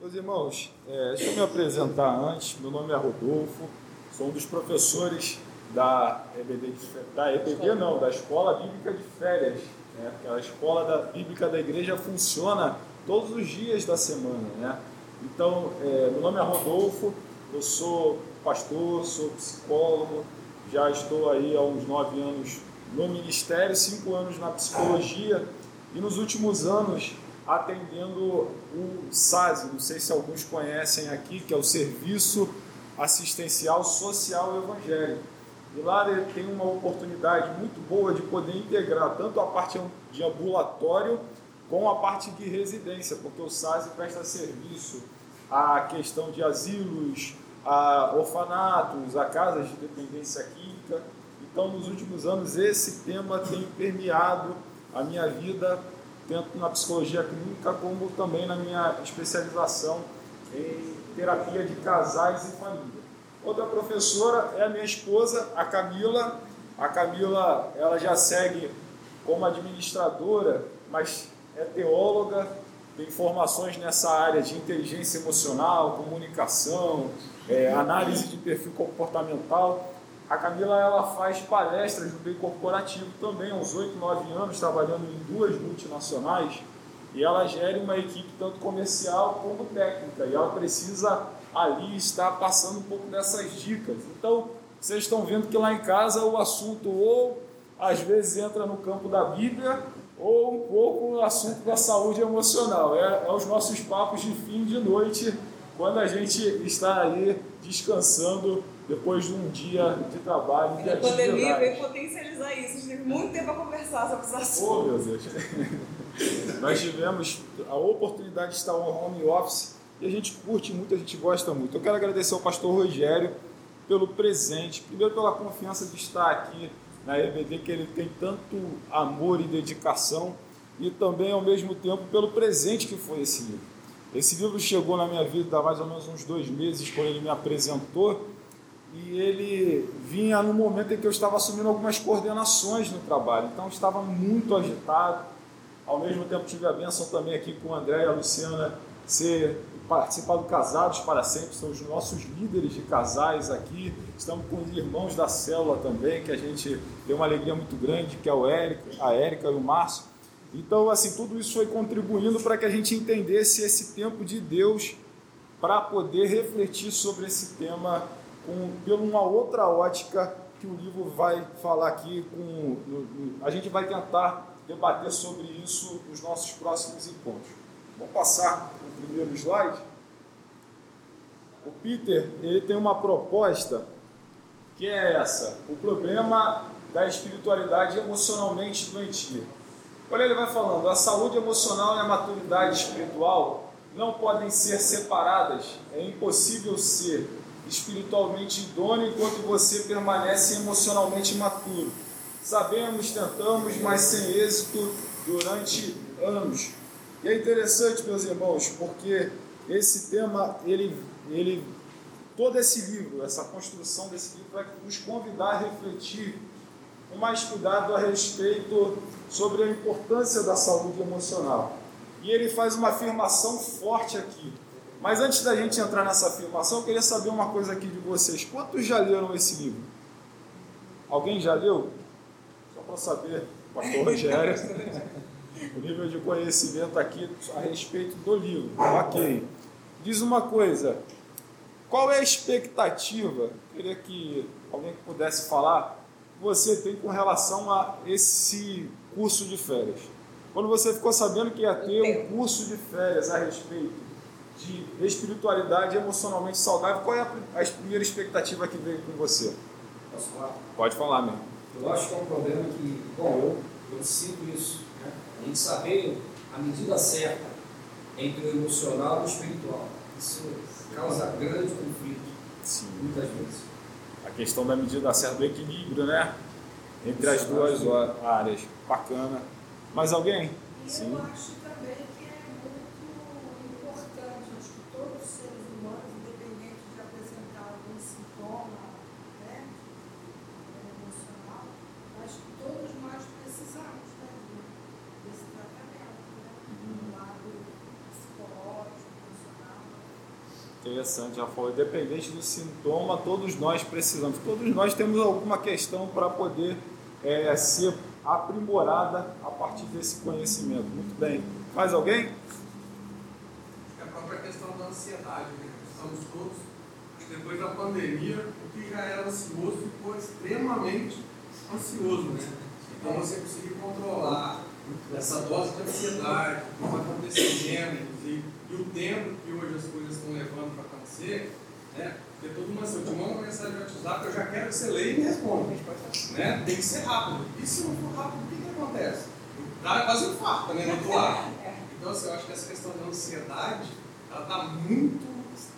Meus irmãos, é, deixa eu me apresentar antes. Meu nome é Rodolfo, sou um dos professores da EBD, da EBD não, da Escola Bíblica de Férias. Né? A Escola da, Bíblica da Igreja funciona todos os dias da semana. Né? Então, é, meu nome é Rodolfo, eu sou pastor, sou psicólogo, já estou aí há uns nove anos no ministério, cinco anos na psicologia e nos últimos anos atendendo o SASE, não sei se alguns conhecem aqui, que é o Serviço Assistencial Social Evangélico. E lá tem uma oportunidade muito boa de poder integrar tanto a parte de ambulatório com a parte de residência, porque o SASE presta serviço à questão de asilos, a orfanatos, a casas de dependência química. Então, nos últimos anos, esse tema tem permeado a minha vida tanto na psicologia clínica como também na minha especialização em terapia de casais e família. Outra professora é a minha esposa, a Camila. A Camila, ela já segue como administradora, mas é teóloga, tem formações nessa área de inteligência emocional, comunicação, é, análise de perfil comportamental. A Camila ela faz palestras no meio corporativo também, há uns 8, 9 anos, trabalhando em duas multinacionais, e ela gera uma equipe tanto comercial como técnica, e ela precisa ali estar passando um pouco dessas dicas. Então, vocês estão vendo que lá em casa o assunto ou às vezes entra no campo da Bíblia, ou um pouco no assunto da saúde emocional. É, é os nossos papos de fim de noite, quando a gente está aí descansando depois de um dia de trabalho. De a pandemia veio potencializar isso. A gente teve muito tempo a conversar sobre esse assunto. Oh, meu Deus. Nós tivemos a oportunidade de estar no home office e a gente curte muito, a gente gosta muito. Eu quero agradecer ao pastor Rogério pelo presente, primeiro pela confiança de estar aqui na EBD, que ele tem tanto amor e dedicação, e também, ao mesmo tempo, pelo presente que foi esse livro. Esse livro chegou na minha vida há mais ou menos uns dois meses, quando ele me apresentou, e ele vinha no momento em que eu estava assumindo algumas coordenações no trabalho, então estava muito agitado. Ao mesmo tempo tive a bênção também aqui com o André e a Luciana ser participar do Casados para Sempre, são os nossos líderes de casais aqui. Estamos com os irmãos da célula também, que a gente tem uma alegria muito grande, que é o Érico, a Érica e o Márcio. Então, assim, tudo isso foi contribuindo para que a gente entendesse esse tempo de Deus para poder refletir sobre esse tema com, por uma outra ótica que o livro vai falar aqui. Com, a gente vai tentar debater sobre isso nos nossos próximos encontros. Vou passar o primeiro slide. O Peter ele tem uma proposta que é essa: o problema da espiritualidade emocionalmente doentia. Olha, ele vai falando: a saúde emocional e a maturidade espiritual não podem ser separadas. É impossível ser espiritualmente idôneo enquanto você permanece emocionalmente imaturo. Sabemos, tentamos, mas sem êxito durante anos. E é interessante, meus irmãos, porque esse tema, ele, ele, todo esse livro, essa construção desse livro vai nos convidar a refletir com mais cuidado a respeito sobre a importância da saúde emocional. E ele faz uma afirmação forte aqui. Mas antes da gente entrar nessa afirmação, eu queria saber uma coisa aqui de vocês. Quantos já leram esse livro? Alguém já leu? Só para saber, pastor Rogério, o nível de conhecimento aqui a respeito do livro. Ok. Diz uma coisa, qual é a expectativa, eu queria que alguém pudesse falar, que você tem com relação a esse curso de férias? Quando você ficou sabendo que ia ter um curso de férias a respeito de espiritualidade emocionalmente saudável, qual é a, a primeira expectativa que veio com você? Posso falar? Pode falar mesmo. Eu acho que é um problema que, bom, eu, eu sinto isso, né? a gente saber a medida certa entre o emocional e o espiritual. Isso causa grande conflito, Sim. muitas vezes. A questão da medida certa, do equilíbrio, né? Entre as duas áreas. Bacana. Mais alguém? Sim. Eu acho também que é muito importante, acho que todos os seres humanos, independente de apresentar algum sintoma né, emocional, acho que todos nós precisamos né, desse tratamento, né, do lado psicológico, emocional, Interessante, já falou. Independente do sintoma, todos nós precisamos. Todos nós temos alguma questão para poder é, ser aprimorada a partir desse conhecimento. Muito bem. Mais alguém? É a própria questão da ansiedade, né? Estamos todos, depois da pandemia, o que já era ansioso ficou extremamente ansioso, né? Então você conseguir controlar essa dose de ansiedade, o que está acontecendo, inclusive, e o tempo que hoje as coisas estão levando para acontecer, né? Porque todo mundo assim, eu te mando uma mensagem no WhatsApp, eu já quero que você leia e me responda. Né? Tem que ser rápido. E se não for rápido, o que, que acontece? Dá quase um infarto né, no ar. Então, assim, eu acho que essa questão da ansiedade, ela está muito,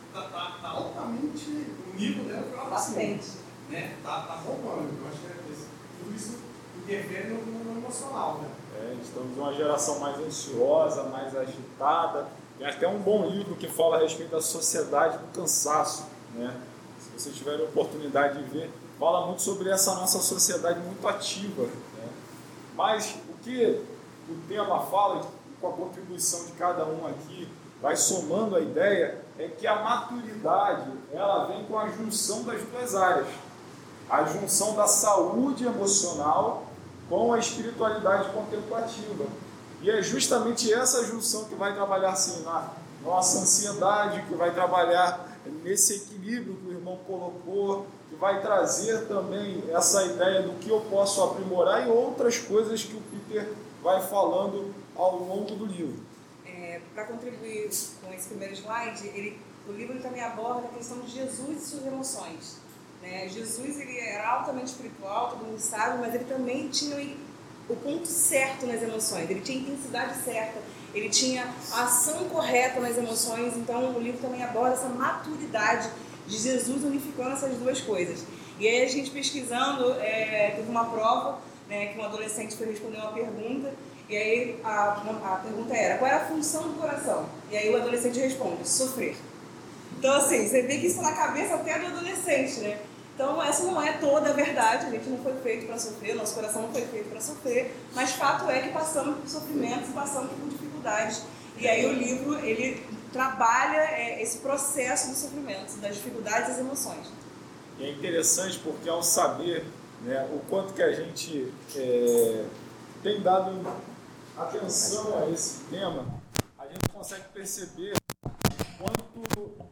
está tá, tá altamente, o nível dela lá Bastante. Né? Tá, tá bombando. Eu acho que é isso. tudo isso interfere no, no emocional, né? É, estamos em uma geração mais ansiosa, mais agitada. Tem até um bom livro que fala a respeito da sociedade do cansaço. Né? Se vocês tiverem oportunidade de ver, fala muito sobre essa nossa sociedade muito ativa. Né? Mas o que o tema fala, com a contribuição de cada um aqui, vai somando a ideia, é que a maturidade ela vem com a junção das duas áreas. A junção da saúde emocional com a espiritualidade contemplativa. E é justamente essa junção que vai trabalhar assim, na nossa ansiedade, que vai trabalhar nesse equilíbrio que o irmão colocou, que vai trazer também essa ideia do que eu posso aprimorar e outras coisas que o Peter vai falando ao longo do livro. É, Para contribuir com esse primeiro slide, ele, o livro também aborda a questão de Jesus e suas emoções. Né? Jesus ele era altamente espiritual, todo mundo sabe, mas ele também tinha o ponto certo nas emoções, ele tinha a intensidade certa, ele tinha a ação correta nas emoções, então o livro também aborda essa maturidade de Jesus unificando essas duas coisas. E aí a gente pesquisando, é, teve uma prova, né, que um adolescente foi responder uma pergunta, e aí a, a pergunta era, qual é a função do coração? E aí o adolescente responde, sofrer. Então assim, você vê que isso na cabeça até do adolescente, né? Então, essa não é toda a verdade, a gente não foi feito para sofrer, nosso coração não foi feito para sofrer, mas fato é que passamos por sofrimentos passamos por dificuldades. E aí o livro, ele trabalha é, esse processo do sofrimento, das dificuldades e das emoções. E é interessante porque ao saber né, o quanto que a gente é, tem dado atenção a esse tema, a gente consegue perceber quanto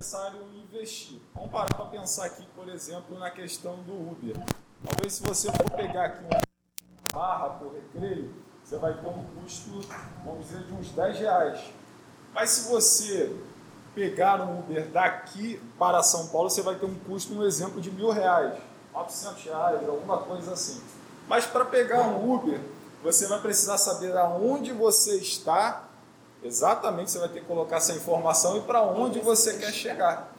necessário investir. Vamos parar para pensar aqui, por exemplo, na questão do Uber. Talvez se você for pegar aqui uma barra por recreio, você vai ter um custo, vamos dizer, de uns 10 reais. Mas se você pegar um Uber daqui para São Paulo, você vai ter um custo, um exemplo, de mil reais, 900 reais, alguma coisa assim. Mas para pegar um Uber, você vai precisar saber aonde você está, exatamente, você vai ter que colocar essa informação e para onde você quer chegar.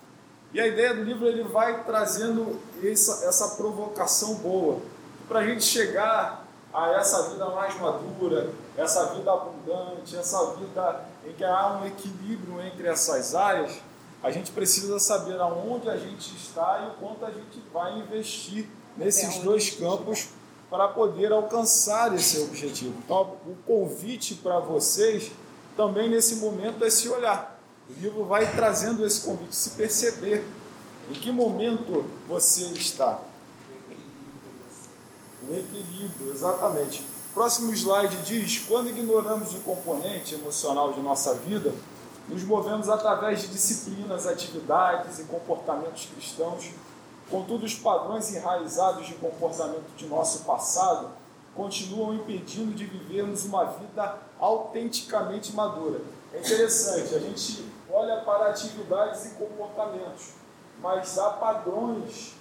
E a ideia do livro ele vai trazendo essa, essa provocação boa, para a gente chegar a essa vida mais madura, essa vida abundante, essa vida em que há um equilíbrio entre essas áreas, a gente precisa saber aonde a gente está e o quanto a gente vai investir nesses dois campos para poder alcançar esse objetivo. Então, o convite para vocês também nesse momento é se olhar. O livro vai trazendo esse convite, se perceber em que momento você está. O equilíbrio, exatamente. Próximo slide diz: quando ignoramos o componente emocional de nossa vida, nos movemos através de disciplinas, atividades e comportamentos cristãos. Contudo, os padrões enraizados de comportamento de nosso passado continuam impedindo de vivermos uma vida autenticamente madura. É interessante, a gente olha para atividades e comportamentos, mas há padrões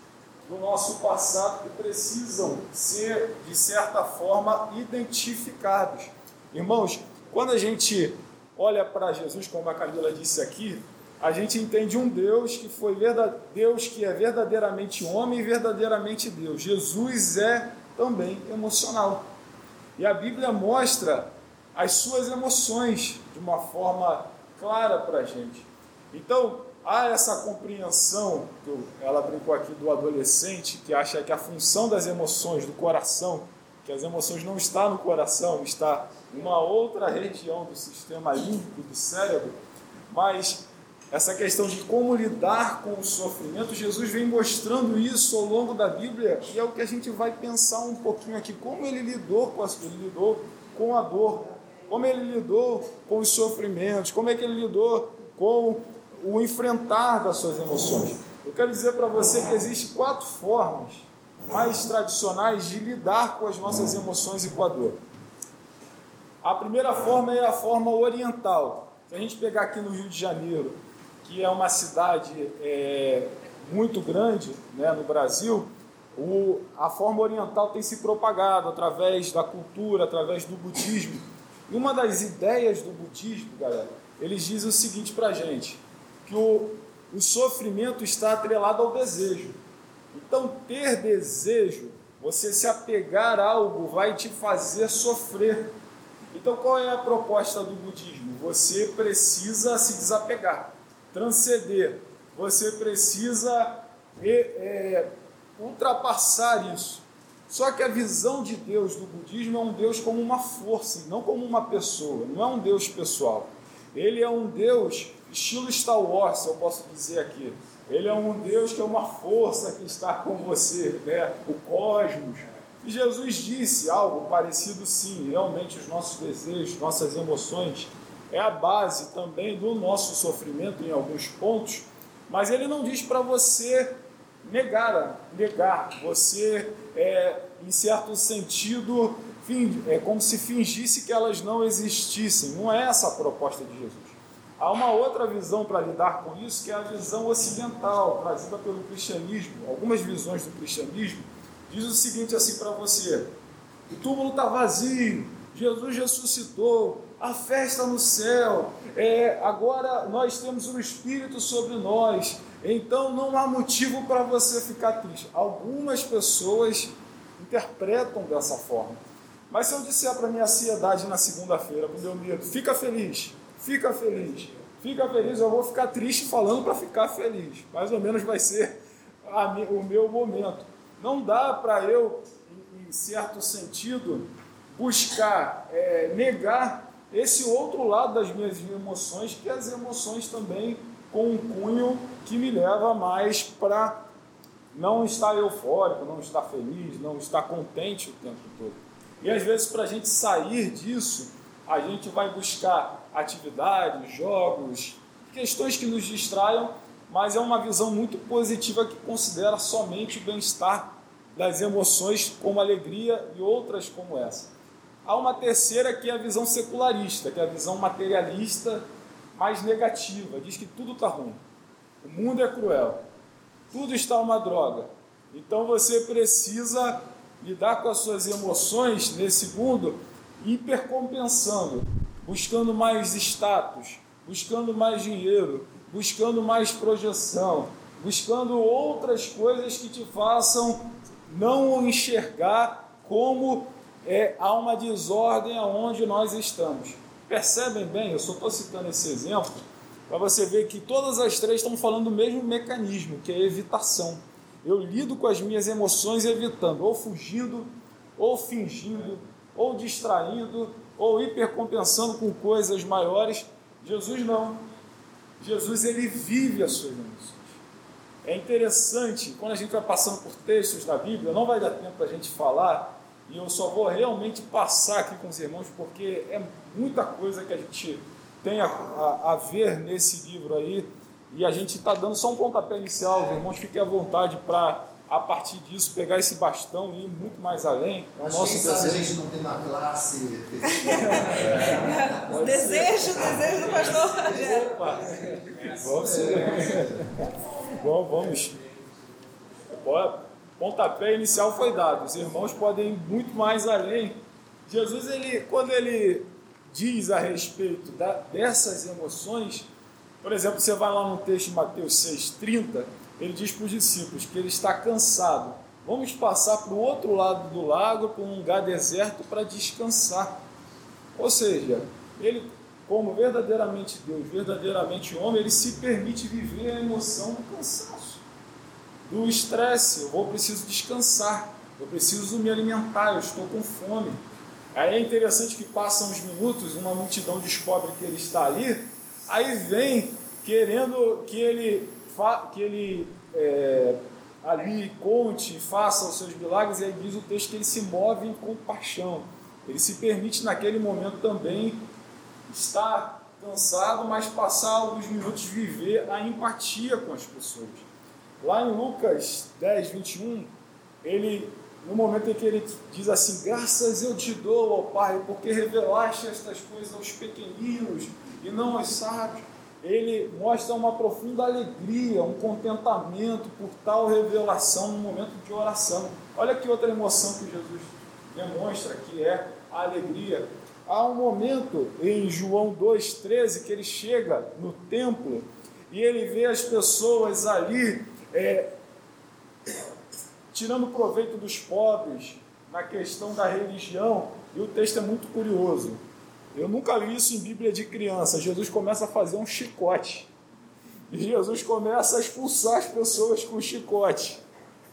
do nosso passado que precisam ser, de certa forma, identificados. Irmãos, quando a gente olha para Jesus, como a Camila disse aqui, a gente entende um Deus que foi Deus que é verdadeiramente homem e verdadeiramente Deus. Jesus é também emocional. E a Bíblia mostra as suas emoções de uma forma clara para a gente. Então, há essa compreensão, ela brincou aqui do adolescente, que acha que a função das emoções, do coração, que as emoções não está no coração, está em uma outra região do sistema límbico do cérebro, mas essa questão de como lidar com o sofrimento, Jesus vem mostrando isso ao longo da Bíblia e é o que a gente vai pensar um pouquinho aqui, como ele lidou com a, ele lidou com a dor, como ele lidou com os sofrimentos, como é que ele lidou com o enfrentar das suas emoções. Eu quero dizer para você que existem quatro formas mais tradicionais de lidar com as nossas emoções e com a dor. A primeira forma é a forma oriental. Se a gente pegar aqui no Rio de Janeiro, que é uma cidade é, muito grande né, no Brasil, o, a forma oriental tem se propagado através da cultura, através do budismo. E uma das ideias do budismo, galera, eles dizem o seguinte para gente, que o, o sofrimento está atrelado ao desejo. Então, ter desejo, você se apegar a algo, vai te fazer sofrer. Então, qual é a proposta do budismo? Você precisa se desapegar transcender. Você precisa é, ultrapassar isso. Só que a visão de Deus do budismo é um Deus como uma força, não como uma pessoa, não é um Deus pessoal. Ele é um Deus estilo Star Wars, eu posso dizer aqui. Ele é um Deus que é uma força que está com você, né? o cosmos. E Jesus disse algo parecido sim, realmente os nossos desejos, nossas emoções é a base também do nosso sofrimento em alguns pontos, mas ele não diz para você negar, negar, você, é, em certo sentido, é como se fingisse que elas não existissem. Não é essa a proposta de Jesus. Há uma outra visão para lidar com isso, que é a visão ocidental, trazida pelo cristianismo. Algumas visões do cristianismo diz o seguinte assim para você: o túmulo está vazio, Jesus ressuscitou, a festa no céu, é, agora nós temos o Espírito sobre nós, então não há motivo para você ficar triste. Algumas pessoas interpretam dessa forma. Mas se eu disser para minha ansiedade na segunda-feira, o meu medo, fica feliz, fica feliz, fica feliz, eu vou ficar triste falando para ficar feliz. Mais ou menos vai ser a, o meu momento. Não dá para eu, em certo sentido, buscar é, negar esse outro lado das minhas emoções, que é as emoções também com um cunho que me leva mais para não estar eufórico, não estar feliz, não estar contente o tempo todo. E às vezes, para a gente sair disso, a gente vai buscar atividades, jogos, questões que nos distraiam, mas é uma visão muito positiva que considera somente o bem-estar das emoções como alegria e outras como essa. Há uma terceira que é a visão secularista, que é a visão materialista mais negativa. Diz que tudo está ruim. O mundo é cruel. Tudo está uma droga. Então você precisa lidar com as suas emoções nesse mundo hipercompensando, buscando mais status, buscando mais dinheiro, buscando mais projeção, buscando outras coisas que te façam não enxergar como é, há uma desordem aonde nós estamos. Percebem bem, eu só estou citando esse exemplo para você ver que todas as três estão falando do mesmo mecanismo, que é evitação. Eu lido com as minhas emoções evitando, ou fugindo, ou fingindo, ou distraindo, ou hipercompensando com coisas maiores. Jesus não. Jesus ele vive as suas emoções. É interessante, quando a gente vai passando por textos da Bíblia, não vai dar tempo a gente falar, e eu só vou realmente passar aqui com os irmãos, porque é muita coisa que a gente tem a, a, a ver nesse livro aí. E a gente está dando só um pontapé inicial. Os irmãos fiquem à vontade para, a partir disso, pegar esse bastão e ir muito mais além. É o Mas nosso desejo. a gente não tem uma classe. é, desejo, desejo do pastor. Opa! Vamos. Bom, vamos. Bora pontapé inicial foi dado. Os irmãos podem ir muito mais além. Jesus, ele, quando ele diz a respeito da, dessas emoções, por exemplo, você vai lá no texto de Mateus 6,30, ele diz para os discípulos que ele está cansado. Vamos passar para o outro lado do lago, para um lugar deserto, para descansar. Ou seja, ele, como verdadeiramente Deus, verdadeiramente homem, ele se permite viver a emoção do cansaço do estresse, eu vou preciso descansar, eu preciso me alimentar, eu estou com fome. Aí é interessante que passam uns minutos, uma multidão descobre que ele está ali, aí vem querendo que ele, que ele é, ali conte faça os seus milagres, e aí diz o texto que ele se move em compaixão. Ele se permite naquele momento também estar cansado, mas passar alguns minutos viver a empatia com as pessoas. Lá em Lucas 10, 21, ele, no momento em que ele diz assim: Graças eu te dou, ó Pai, porque revelaste estas coisas aos pequeninos e não aos sábios. Ele mostra uma profunda alegria, um contentamento por tal revelação no momento de oração. Olha que outra emoção que Jesus demonstra que é a alegria. Há um momento em João 2,13 que ele chega no templo e ele vê as pessoas ali é, tirando proveito dos pobres na questão da religião, e o texto é muito curioso. Eu nunca vi isso em Bíblia de criança. Jesus começa a fazer um chicote. Jesus começa a expulsar as pessoas com chicote.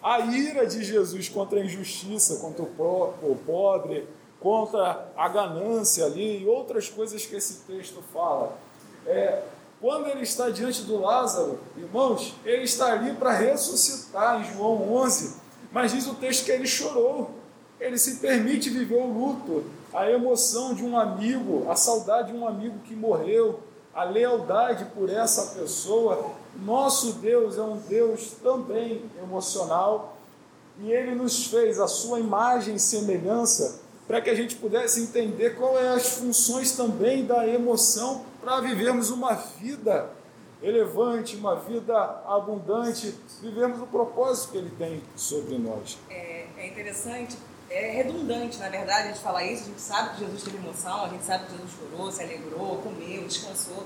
A ira de Jesus contra a injustiça, contra o pobre, contra a ganância ali e outras coisas que esse texto fala. É, quando ele está diante do Lázaro, irmãos, ele está ali para ressuscitar em João 11, mas diz o texto que ele chorou. Ele se permite viver o luto, a emoção de um amigo, a saudade de um amigo que morreu, a lealdade por essa pessoa. Nosso Deus é um Deus também emocional e ele nos fez a sua imagem e semelhança para que a gente pudesse entender qual é as funções também da emoção para vivermos uma vida elevante, uma vida abundante, vivermos o propósito que ele tem sobre nós. É, é interessante, é redundante, na verdade, a gente falar isso. A gente sabe que Jesus teve emoção, a gente sabe que Jesus chorou, se alegrou, comeu, descansou.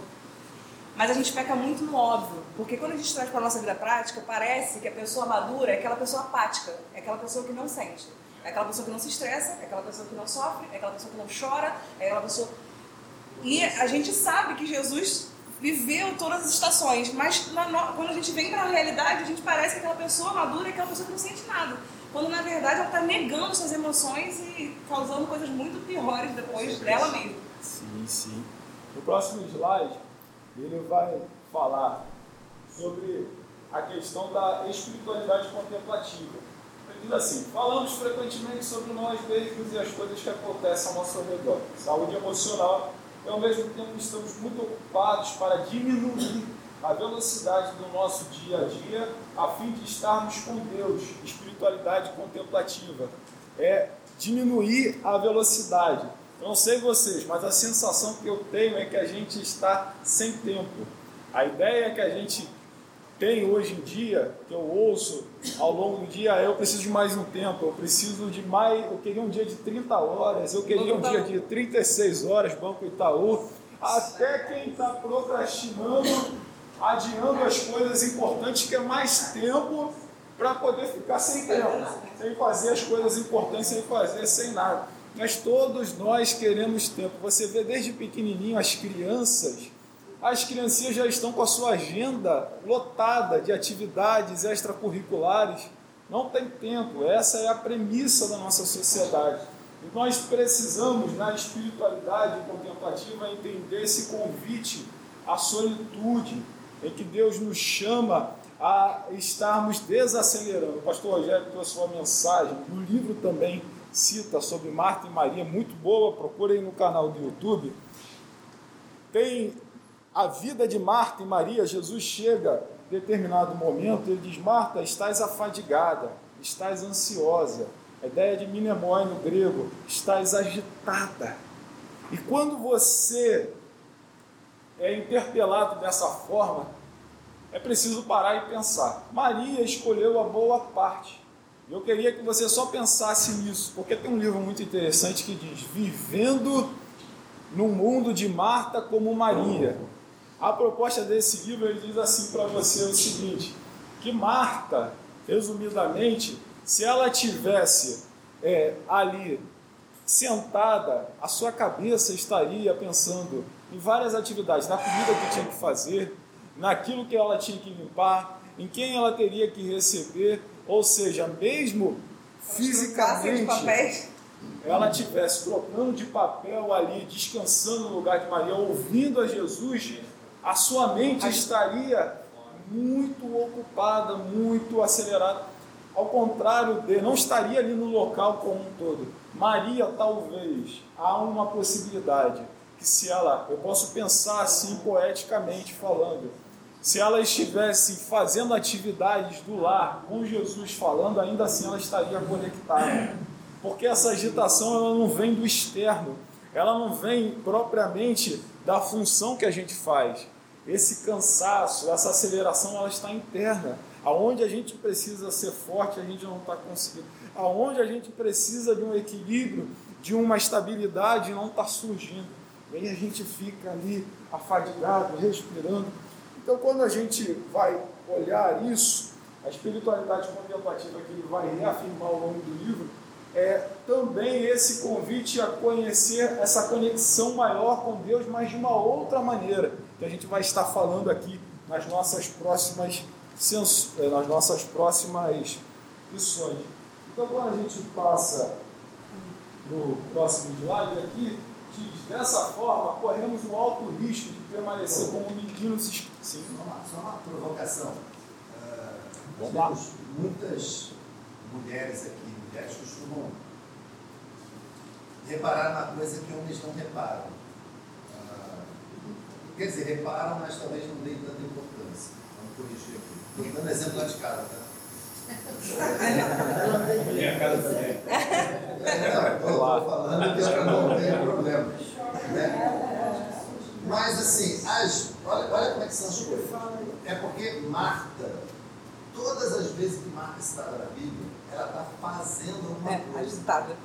Mas a gente peca muito no óbvio, porque quando a gente traz para a nossa vida prática, parece que a pessoa madura é aquela pessoa apática, é aquela pessoa que não sente, é aquela pessoa que não se estressa, é aquela pessoa que não sofre, é aquela pessoa que não chora, é aquela pessoa. E a gente sabe que Jesus viveu todas as estações, mas na quando a gente vem para a realidade, a gente parece que aquela pessoa madura é aquela pessoa que não sente nada. Quando na verdade ela está negando suas emoções e causando coisas muito piores depois dela mesma. Sim, sim. No próximo slide, ele vai falar sobre a questão da espiritualidade contemplativa. Ele diz assim: falamos frequentemente sobre nós mesmos e as coisas que acontecem ao nosso redor. Saúde emocional, e ao mesmo tempo estamos muito ocupados para diminuir a velocidade do nosso dia a dia, a fim de estarmos com Deus. Espiritualidade contemplativa é diminuir a velocidade. Eu não sei vocês, mas a sensação que eu tenho é que a gente está sem tempo. A ideia que a gente tem hoje em dia, que eu ouço ao longo do dia, é eu preciso de mais um tempo, eu preciso de mais, eu queria um dia de 30 horas, eu queria um dia de 36 horas, Banco Itaú, até quem está procrastinando, adiando as coisas importantes, quer mais tempo para poder ficar sem tempo, sem fazer as coisas importantes, sem fazer, sem nada. Mas todos nós queremos tempo. Você vê desde pequenininho as crianças, as criancinhas já estão com a sua agenda lotada de atividades extracurriculares. Não tem tempo. Essa é a premissa da nossa sociedade. E nós precisamos, na espiritualidade contemplativa, entender esse convite à solitude, em que Deus nos chama a estarmos desacelerando. O pastor Rogério trouxe uma mensagem, no livro também cita sobre Marta e Maria, muito boa, procurem no canal do YouTube. Tem a vida de Marta e Maria, Jesus chega em determinado momento, ele diz: Marta, estás afadigada, estás ansiosa. A ideia de minemoi no grego, estás agitada. E quando você é interpelado dessa forma, é preciso parar e pensar. Maria escolheu a boa parte. Eu queria que você só pensasse nisso, porque tem um livro muito interessante que diz: Vivendo no mundo de Marta como Maria. A proposta desse livro ele diz assim para você o seguinte: que Marta, resumidamente, se ela tivesse é, ali sentada, a sua cabeça estaria pensando em várias atividades, na comida que tinha que fazer, naquilo que ela tinha que limpar, em quem ela teria que receber, ou seja, mesmo fisicamente ela tivesse trocando de papel ali, descansando no lugar de Maria, ouvindo a Jesus, a sua mente estaria muito ocupada, muito acelerada. Ao contrário de, não estaria ali no local como um todo. Maria, talvez, há uma possibilidade que se ela, eu posso pensar assim poeticamente falando, se ela estivesse fazendo atividades do lar com Jesus falando, ainda assim ela estaria conectada. Porque essa agitação ela não vem do externo, ela não vem propriamente da função que a gente faz. Esse cansaço, essa aceleração, ela está interna. Aonde a gente precisa ser forte, a gente não está conseguindo. Aonde a gente precisa de um equilíbrio, de uma estabilidade, não está surgindo. E aí a gente fica ali afadigado, respirando. Então, quando a gente vai olhar isso, a espiritualidade contemplativa que ele vai reafirmar ao longo do livro, é também esse convite a conhecer essa conexão maior com Deus, mas de uma outra maneira, que a gente vai estar falando aqui nas nossas próximas eh, nas nossas próximas lições. Então, quando a gente passa no próximo slide aqui, diz, dessa forma, corremos um alto risco de permanecer como meninos. Sim. Só uma, só uma provocação. Uh. Muitas mulheres aqui, mulheres reparar na coisa que homens não reparam. Uh, quer dizer, reparam, mas talvez não deem tanta importância. Vamos corrigir aqui. Estou dando exemplo lá de casa, tá? Minha casa também. Não, estou falando que eu não tenho problema. Né? Mas assim, as, olha, olha como é que são as coisas. É porque Marta, todas as vezes que Marta está na Bíblia, ela está fazendo uma É, coisa. agitada.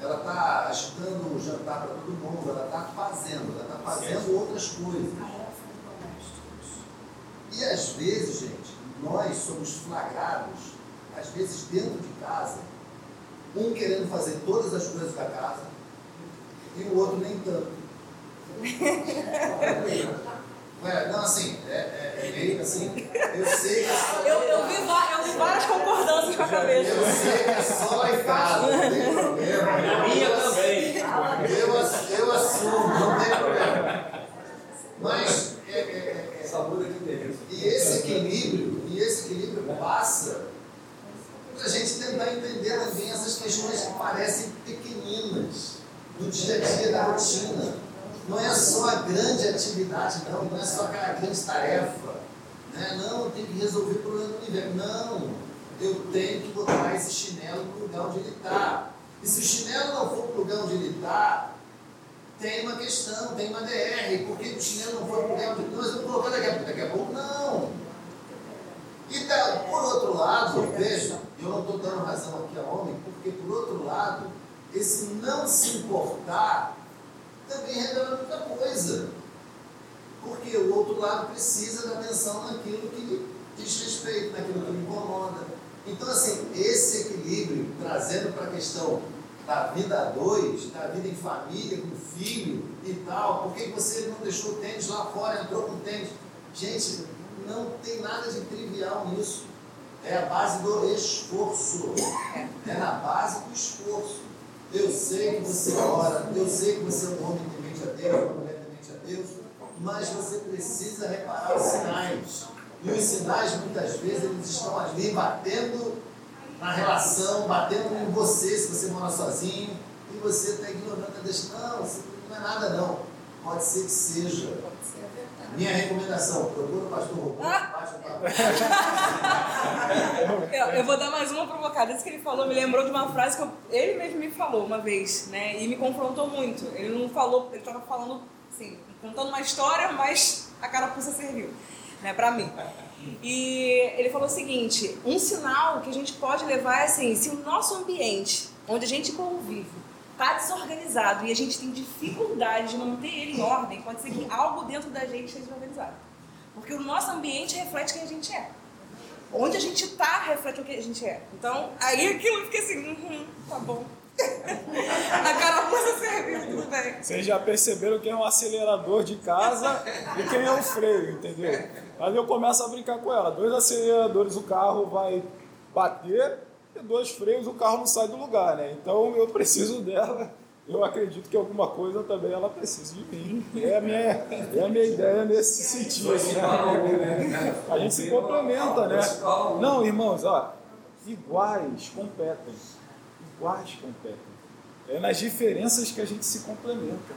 Ela está agitando o jantar para todo mundo, ela está fazendo, ela está fazendo outras coisas. E às vezes, gente, nós somos flagrados, às vezes dentro de casa, um querendo fazer todas as coisas da casa e o outro nem tanto. Ué, não, assim, é, é, é meio assim, eu sei que é só Eu, eu, vi, eu vi várias concordâncias com a cabeça. eu sei que é só lá em casa, não tem problema. A minha também. Eu, eu assumo, não tem problema. Mas é, é, é, é, e esse equilíbrio, e esse equilíbrio passa para a gente tentar entender também essas questões que parecem pequeninas do dia a dia, da rotina. Não é só a grande atividade, não, não é só aquela grande tarefa. Né? Não, tenho que resolver o problema do universo. Não, eu tenho que botar esse chinelo no lugar onde ele está. E se o chinelo não for para o lugar onde ele está, tem uma questão, tem uma DR. Por que o chinelo não foi para o lugar onde ele está? Eu vou colocar daqui a pouco, daqui a pouco, não. E tá, por outro lado, veja, eu não estou dando razão aqui a homem, porque por outro lado, esse não se importar também revela muita coisa. Porque o outro lado precisa da atenção naquilo que diz respeito, naquilo que lhe incomoda. Então, assim, esse equilíbrio, trazendo para a questão da vida a dois, da vida em família, com filho e tal, por que você não deixou o tênis lá fora, entrou com o tênis? Gente, não tem nada de trivial nisso. É a base do esforço. É na base do esforço. Eu sei que você ora, eu sei que você é um homem temente a Deus, uma mulher temente a Deus, mas você precisa reparar os sinais. E os sinais, muitas vezes, eles estão ali batendo na relação, batendo em você, se você mora sozinho, e você está ignorando, está deixando, não, não é nada não. Pode ser que seja. Minha recomendação, procura o pastor Roberto, bate um. Eu, eu vou dar mais uma provocada. Isso que ele falou me lembrou de uma frase que eu- ele mesmo me falou uma vez, né? E me confrontou muito. Ele não falou, ele estava falando, assim, contando uma história, mas a carapuça serviu, né, pra mim. E ele falou o seguinte: um sinal que a gente pode levar é assim, se o nosso ambiente, onde a gente convive, está desorganizado e a gente tem dificuldade de manter ele em ordem, pode ser que algo dentro da gente esteja desorganizado. Porque o nosso ambiente reflete quem a gente é. Onde a gente tá reflete o que a gente é. Então, aí aquilo eu fiquei assim, uhum, tá bom. a carapuça serviu, tudo bem. Vocês já perceberam quem é um acelerador de casa e quem é o freio, entendeu? Aí eu começo a brincar com ela. Dois aceleradores, o carro vai bater, e dois freios, o carro não sai do lugar, né? Então eu preciso dela eu acredito que alguma coisa também ela precisa de mim. É a minha, é a minha ideia nesse sentido. Né? A gente se complementa, né? Não, irmãos, ó, iguais competem. Iguais competem. É nas diferenças que a gente se complementa.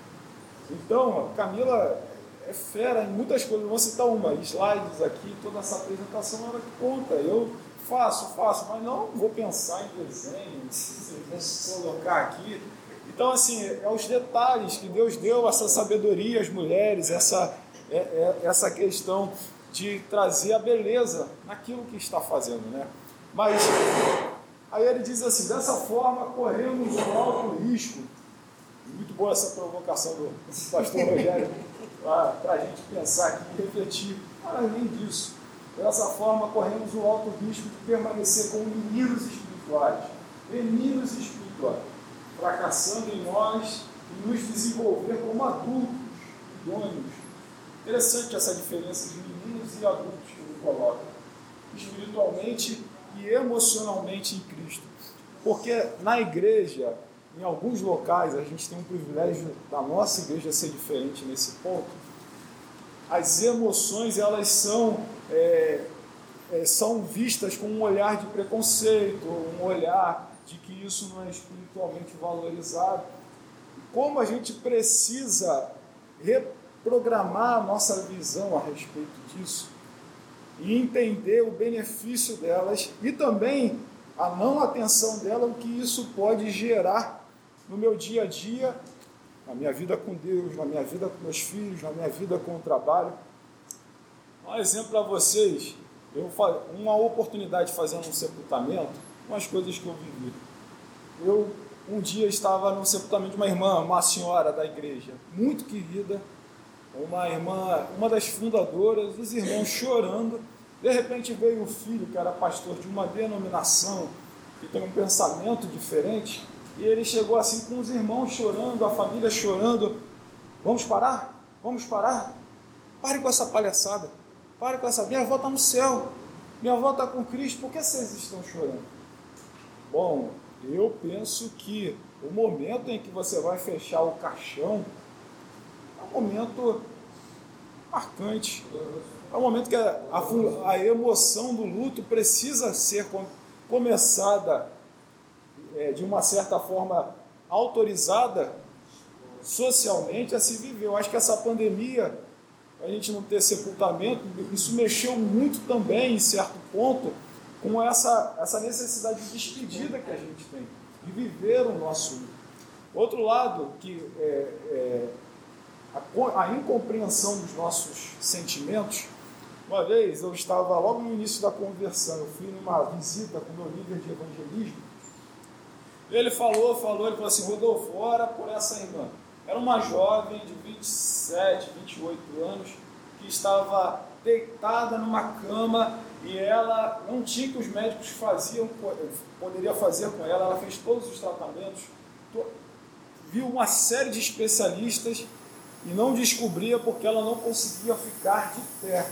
Então, Camila é fera em muitas coisas. Vou citar uma, slides aqui, toda essa apresentação ela que conta. Eu faço, faço, mas não vou pensar em desenho, vou colocar aqui. Então, assim, é os detalhes que Deus deu, essa sabedoria às mulheres, essa, é, é, essa questão de trazer a beleza naquilo que está fazendo, né? Mas aí ele diz assim: dessa forma corremos um alto risco. Muito boa essa provocação do pastor Rogério para a gente pensar aqui e refletir. Além disso, dessa forma corremos o alto risco de permanecer como meninos espirituais, meninos espirituais, fracassando em nós e nos desenvolver como adultos idôneos. Interessante essa diferença de meninos e adultos que ele coloca, espiritualmente e emocionalmente em Cristo. Porque na igreja, em alguns locais, a gente tem um privilégio da nossa igreja ser diferente nesse ponto. As emoções elas são é, é, são vistas com um olhar de preconceito, um olhar de que isso não é espiritualmente valorizado. Como a gente precisa reprogramar a nossa visão a respeito disso e entender o benefício delas e também a não atenção dela, o que isso pode gerar no meu dia a dia, na minha vida com Deus, na minha vida com meus filhos, na minha vida com o trabalho. Um exemplo para vocês, eu uma oportunidade fazendo um sepultamento, umas coisas que eu vivi. Eu um dia estava no sepultamento de uma irmã, uma senhora da igreja, muito querida, uma irmã, uma das fundadoras, os irmãos chorando. De repente veio o filho, que era pastor de uma denominação, que tem um pensamento diferente, e ele chegou assim com os irmãos chorando, a família chorando. Vamos parar? Vamos parar? Pare com essa palhaçada. Pare com essa. Minha avó está no céu. Minha avó está com Cristo. Por que vocês estão chorando? Bom, eu penso que o momento em que você vai fechar o caixão é um momento marcante. É um momento que a, a, a emoção do luto precisa ser começada é, de uma certa forma autorizada socialmente a se viver. Eu acho que essa pandemia, a gente não ter sepultamento, isso mexeu muito também, em certo ponto, com essa, essa necessidade de despedida que a gente tem, de viver o nosso. Outro lado, que é, é a, a incompreensão dos nossos sentimentos. Uma vez eu estava logo no início da conversão, eu fui numa visita com meu líder de evangelismo ele falou, falou, ele falou assim, Rodolfo, ora por essa irmã. Era uma jovem de 27, 28 anos, que estava deitada numa cama e ela não tinha que os médicos faziam, poderia fazer com ela, ela fez todos os tratamentos, viu uma série de especialistas e não descobria porque ela não conseguia ficar de pé.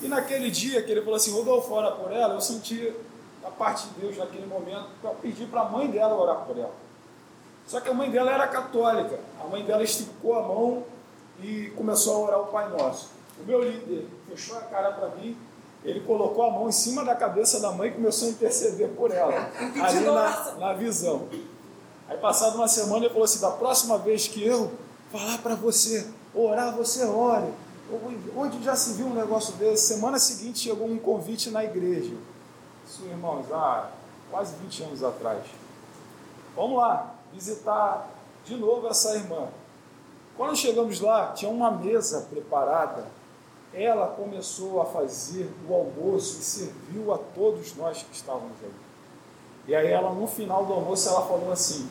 E naquele dia que ele falou assim, Rodolfo, ora por ela, eu senti da parte de Deus naquele momento para pedir para a mãe dela orar por ela. Só que a mãe dela era católica. A mãe dela esticou a mão e começou a orar o Pai Nosso. O meu líder fechou a cara para mim, ele colocou a mão em cima da cabeça da mãe e começou a interceder por ela, ali na, na visão. Aí, passada uma semana, ele falou assim: da próxima vez que eu falar para você, orar, você ore. Onde já se viu um negócio desse? Semana seguinte chegou um convite na igreja. Isso, irmãos, há quase 20 anos atrás. Vamos lá, visitar de novo essa irmã. Quando chegamos lá, tinha uma mesa preparada. Ela começou a fazer o almoço e serviu a todos nós que estávamos ali. E aí ela, no final do almoço, ela falou assim: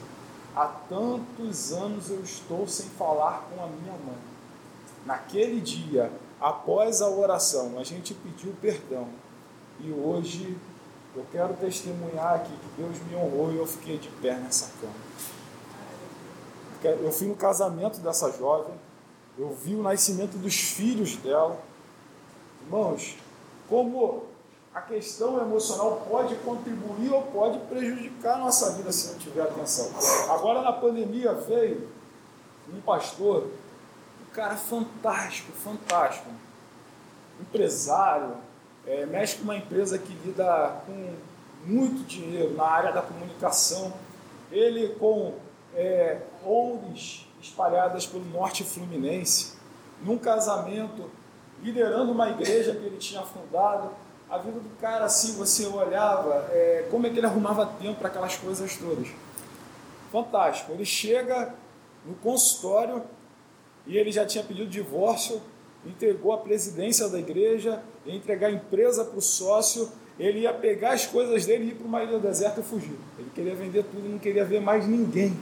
há tantos anos eu estou sem falar com a minha mãe. Naquele dia, após a oração, a gente pediu perdão. E hoje eu quero testemunhar aqui que Deus me honrou e eu fiquei de pé nessa cama. Eu fui no casamento dessa jovem, eu vi o nascimento dos filhos dela. Irmãos, como a questão emocional pode contribuir ou pode prejudicar a nossa vida se não tiver atenção. Agora, na pandemia, veio um pastor, um cara fantástico, fantástico, empresário, é, mexe com uma empresa que lida com muito dinheiro na área da comunicação. Ele com é, espalhadas pelo norte fluminense, num casamento, liderando uma igreja que ele tinha fundado. A vida do cara, assim, você olhava, é, como é que ele arrumava tempo para aquelas coisas todas. Fantástico. Ele chega no consultório e ele já tinha pedido divórcio, entregou a presidência da igreja, ia entregar a empresa para o sócio, ele ia pegar as coisas dele e ir para uma ilha deserta e fugir. Ele queria vender tudo, não queria ver mais ninguém.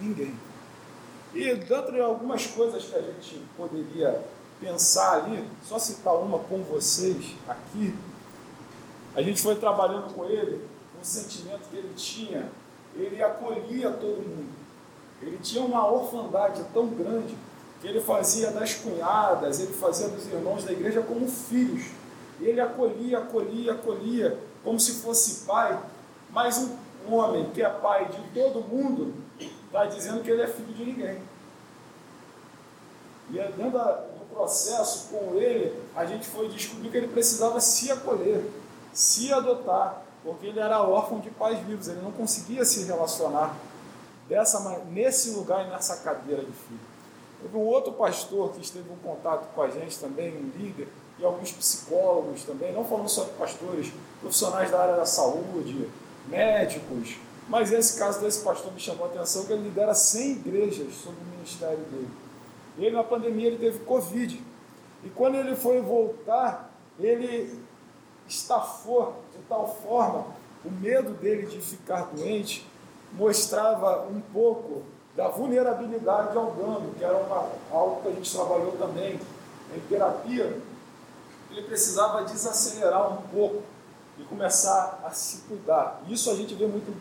Ninguém. E dentro de algumas coisas que a gente poderia pensar ali, só citar uma com vocês aqui, a gente foi trabalhando com ele, um sentimento que ele tinha, ele acolhia todo mundo. Ele tinha uma orfandade tão grande que ele fazia das cunhadas, ele fazia dos irmãos da igreja como filhos. Ele acolhia, acolhia, acolhia, como se fosse pai. Mas um homem que é pai de todo mundo está dizendo que ele é filho de ninguém. E é dentro do processo com ele, a gente foi descobrir que ele precisava se acolher, se adotar, porque ele era órfão de pais vivos, ele não conseguia se relacionar dessa, nesse lugar e nessa cadeira de filho. Houve um outro pastor que esteve em contato com a gente também, um líder, e alguns psicólogos também, não falando só de pastores, profissionais da área da saúde, médicos, mas esse caso desse pastor me chamou a atenção que ele lidera 100 igrejas sobre o ministério dele. Ele na pandemia ele teve Covid. E quando ele foi voltar, ele estafou de tal forma o medo dele de ficar doente mostrava um pouco da vulnerabilidade ao dano, que era uma, algo que a gente trabalhou também em terapia. Ele precisava desacelerar um pouco e começar a se cuidar. Isso a gente vê muito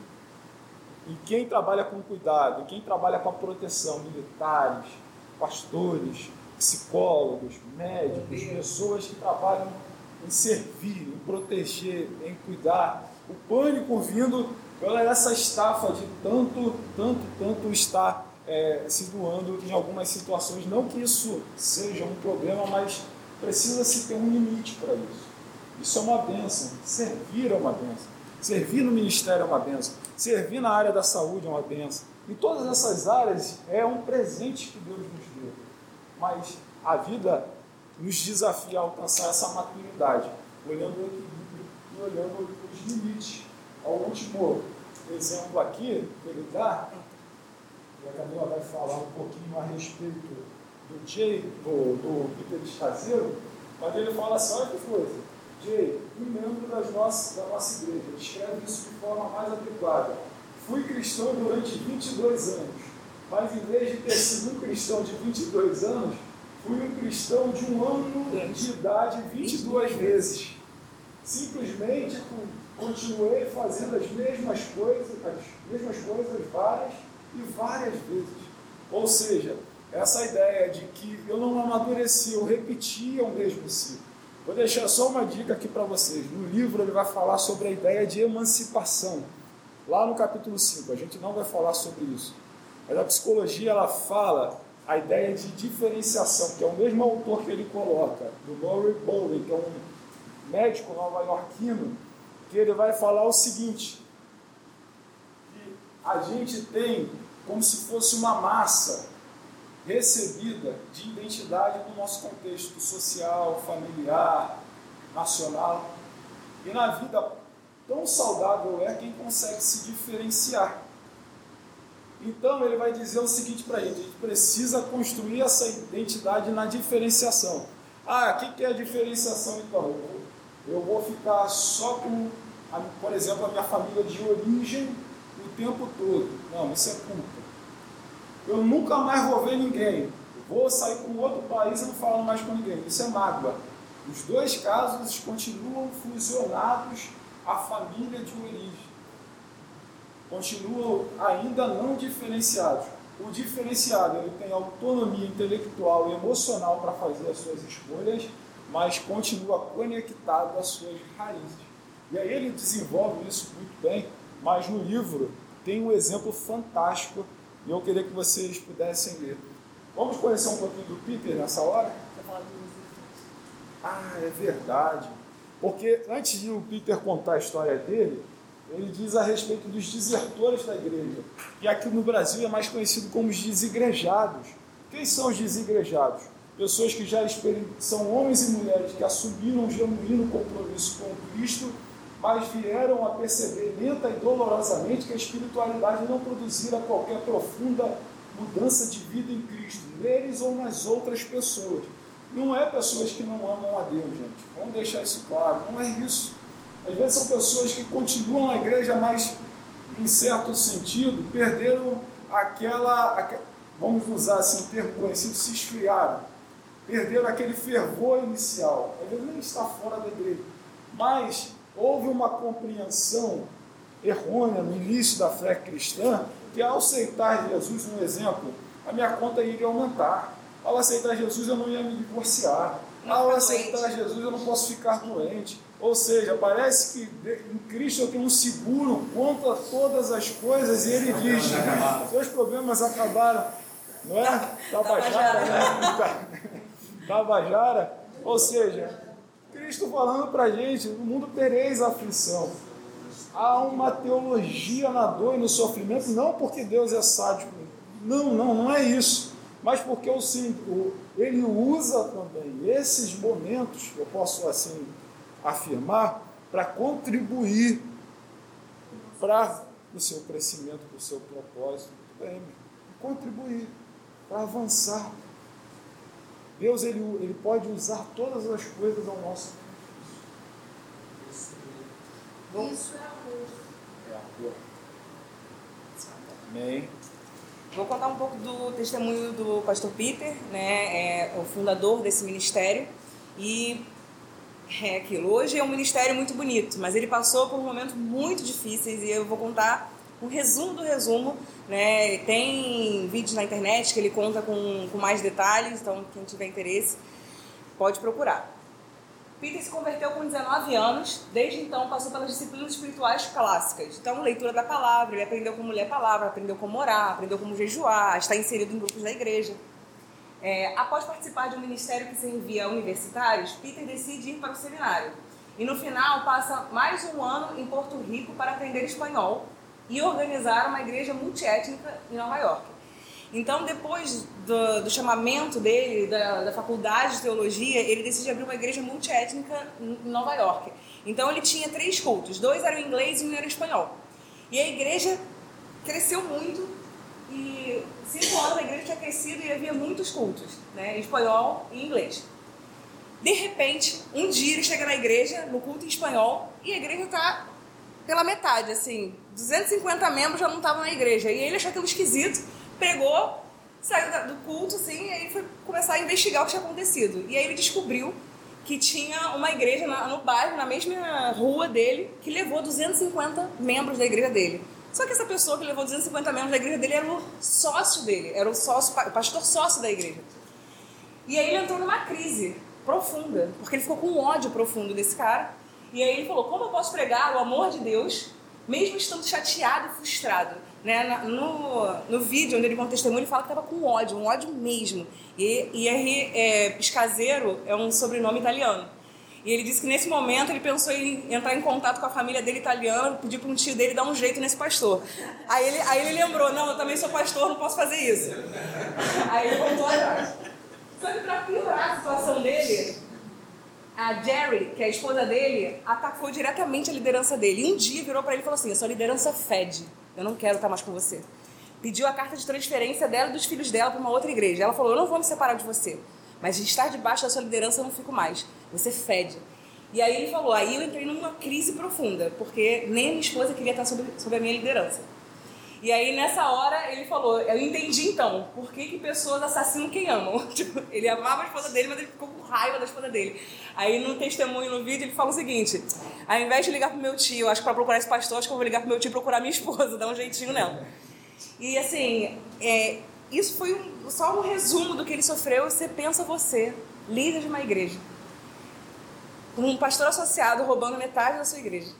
em quem trabalha com cuidado, em quem trabalha com a proteção, militares, pastores, psicólogos, médicos, pessoas que trabalham em servir, em proteger, em cuidar. O pânico vindo pela essa estafa de tanto, tanto, tanto estar é, se doando em algumas situações. Não que isso seja um problema, mas precisa-se ter um limite para isso. Isso é uma benção. Servir é uma benção. Servir no ministério é uma benção. Servir na área da saúde é uma benção. Em todas essas áreas é um presente que Deus nos deu. Mas a vida nos desafia a alcançar essa maturidade, olhando o equilíbrio e olhando os limites. Ao último exemplo aqui que ele dá, e a Camila vai falar um pouquinho a respeito do Jay, do, do Peter Escaseiro, mas ele fala assim, olha que coisa, Jay, um membro das nossas, da nossa igreja, escreve isso de forma mais adequada Fui cristão durante 22 anos, mas em vez de ter sido um cristão de 22 anos, fui um cristão de um ano de idade 22 vezes. Simplesmente continuei fazendo as mesmas coisas, as mesmas coisas várias e várias vezes. Ou seja, essa ideia de que eu não amadureci, eu repetia o mesmo ciclo. Vou deixar só uma dica aqui para vocês. No livro ele vai falar sobre a ideia de emancipação. Lá no capítulo 5, a gente não vai falar sobre isso. Mas a psicologia ela fala a ideia de diferenciação, que é o mesmo autor que ele coloca, do Murray Bowling, que é um médico nova-iorquino, que ele vai falar o seguinte: que a gente tem como se fosse uma massa recebida de identidade no nosso contexto social, familiar, nacional. E na vida Tão saudável é quem consegue se diferenciar. Então ele vai dizer o seguinte para a gente: a gente precisa construir essa identidade na diferenciação. Ah, o que é a diferenciação então? Eu vou ficar só com, por exemplo, a minha família de origem o tempo todo. Não, isso é culpa. Eu nunca mais vou ver ninguém. Vou sair para um outro país e não falo mais com ninguém. Isso é mágoa. Os dois casos continuam fusionados a família de origem. Continuam ainda não diferenciados. O diferenciado ele tem autonomia intelectual e emocional para fazer as suas escolhas, mas continua conectado às suas raízes. E aí ele desenvolve isso muito bem, mas no livro tem um exemplo fantástico e eu queria que vocês pudessem ler. Vamos conhecer um pouquinho do Peter nessa hora? Ah, é verdade. Porque antes de o Peter contar a história dele, ele diz a respeito dos desertores da igreja, que aqui no Brasil é mais conhecido como os desigrejados. Quem são os desigrejados? Pessoas que já são homens e mulheres que assumiram um genuíno compromisso com Cristo, mas vieram a perceber lenta e dolorosamente que a espiritualidade não produzira qualquer profunda mudança de vida em Cristo, neles ou nas outras pessoas. Não é pessoas que não amam a Deus, gente. Vamos deixar isso claro. Não é isso. Às vezes são pessoas que continuam na igreja, mas, em certo sentido, perderam aquela, vamos usar assim um termo conhecido, se esfriaram. Perderam aquele fervor inicial. Às vezes nem está fora da igreja. Mas houve uma compreensão errônea no início da fé cristã, que ao aceitar Jesus, um exemplo, a minha conta iria aumentar. Ao aceitar Jesus, eu não ia me divorciar. Ao aceitar Jesus, eu não posso ficar doente. Ou seja, parece que em Cristo eu tenho um seguro contra todas as coisas e ele diz: seus problemas acabaram. Não é? Tabajara, né? Tabajara. Ou seja, Cristo falando para a gente: no mundo tereis aflição. Há uma teologia na dor e no sofrimento, não porque Deus é sádico. Não, não, não é isso. Mas porque o, ele usa também esses momentos, eu posso assim afirmar, para contribuir para o seu crescimento, para o seu propósito. Bem, contribuir para avançar. Deus ele, ele pode usar todas as coisas ao nosso Isso é amor. É amor. Amém. Vou contar um pouco do testemunho do pastor Peter, né, é o fundador desse ministério. E é aquilo. Hoje é um ministério muito bonito, mas ele passou por momentos muito difíceis e eu vou contar um resumo do resumo. Né? Tem vídeos na internet que ele conta com, com mais detalhes, então quem tiver interesse pode procurar. Peter se converteu com 19 anos, desde então passou pelas disciplinas espirituais clássicas. Então, leitura da palavra, ele aprendeu como ler a palavra, aprendeu como orar, aprendeu como jejuar, está inserido em grupos da igreja. É, após participar de um ministério que se envia a universitários, Peter decide ir para o seminário. E no final passa mais um ano em Porto Rico para aprender espanhol e organizar uma igreja multiétnica em Nova York. Então, depois do, do chamamento dele, da, da, faculdade de teologia, ele decide abrir uma igreja multiétnica em Nova York. Então, ele tinha três cultos: dois eram em inglês e um era em espanhol. E a igreja cresceu muito e cinco anos a igreja tinha crescido e havia muitos cultos, né, em espanhol e inglês. De repente, um dia ele chega na igreja, no culto em espanhol, e a igreja está pela metade, assim, 250 membros já não estavam na igreja. E ele achou aquilo esquisito, pegou, saiu do culto, assim, e aí foi começar a investigar o que tinha acontecido. E aí ele descobriu que tinha uma igreja no bairro, na mesma rua dele, que levou 250 membros da igreja dele. Só que essa pessoa que levou 250 membros da igreja dele era o sócio dele, era o sócio, o pastor sócio da igreja. E aí ele entrou numa crise profunda, porque ele ficou com um ódio profundo desse cara. E aí ele falou: como eu posso pregar o amor de Deus, mesmo estando chateado e frustrado? Né? No, no vídeo onde ele conta testemunho, ele fala que estava com ódio, um ódio mesmo. E, e aí, é, Escaseiro é um sobrenome italiano. E ele disse que nesse momento ele pensou em entrar em contato com a família dele italiana, pedir para um tio dele dar um jeito nesse pastor. Aí ele, aí ele lembrou: não, eu também sou pastor, não posso fazer isso. Aí ele voltou atrás. Que para piorar a situação dele, a Jerry, que é a esposa dele, atacou diretamente a liderança dele. E um dia virou para ele e falou assim: a sua liderança fede, eu não quero estar mais com você. Pediu a carta de transferência dela e dos filhos dela para uma outra igreja. Ela falou: eu não vou me separar de você. Mas de estar debaixo da sua liderança eu não fico mais. Você fede. E aí ele falou, aí eu entrei numa crise profunda, porque nem a minha esposa queria estar sob, sob a minha liderança. E aí nessa hora ele falou, eu entendi então, por que, que pessoas assassinam quem amam. Tipo, ele amava a esposa dele, mas ele ficou com raiva da esposa dele. Aí no testemunho, no vídeo, ele fala o seguinte, ao invés de ligar pro meu tio, acho que para procurar esse pastor, acho que eu vou ligar pro meu tio e procurar minha esposa, dar um jeitinho nela. E assim, é, isso foi um, só um resumo do que ele sofreu. Você pensa você, líder de uma igreja. um pastor associado roubando metade da sua igreja.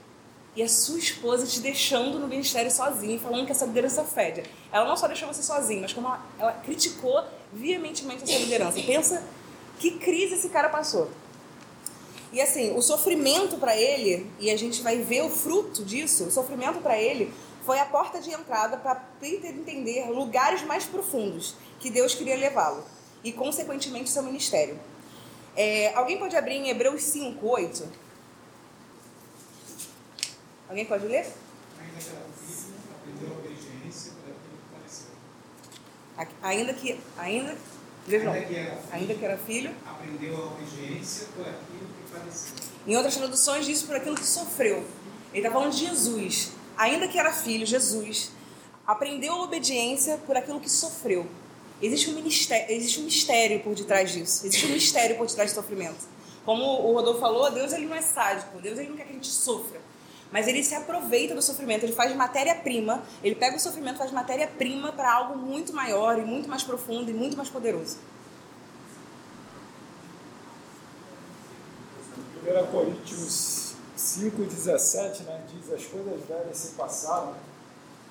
E a sua esposa te deixando no ministério sozinho, falando que essa liderança fede. Ela não só deixou você sozinho, mas como ela, ela criticou veementemente a sua liderança. Pensa que crise esse cara passou. E assim, o sofrimento para ele, e a gente vai ver o fruto disso, o sofrimento para ele foi a porta de entrada para Peter entender lugares mais profundos que Deus queria levá-lo e, consequentemente, seu ministério. É, alguém pode abrir em Hebreus 5, 8? Alguém pode ler? Ainda que era filho, aprendeu a obediência por aquilo que pareceu. Ainda que. Ainda, veja Ainda que era filho, ainda que era filho. aprendeu a obediência por aquilo que pareceu. Em outras traduções, diz por aquilo que sofreu. Ele está falando de Jesus. Ainda que era filho, Jesus aprendeu a obediência por aquilo que sofreu. Existe um, ministério, existe um mistério por detrás disso. Existe um mistério por detrás do sofrimento. Como o Rodolfo falou, Deus ele não é sádico. Deus ele não quer que a gente sofra. Mas ele se aproveita do sofrimento. Ele faz matéria-prima. Ele pega o sofrimento faz matéria-prima para algo muito maior e muito mais profundo e muito mais poderoso. 1 Coríntios 5,17 né, diz: As coisas velhas se passaram,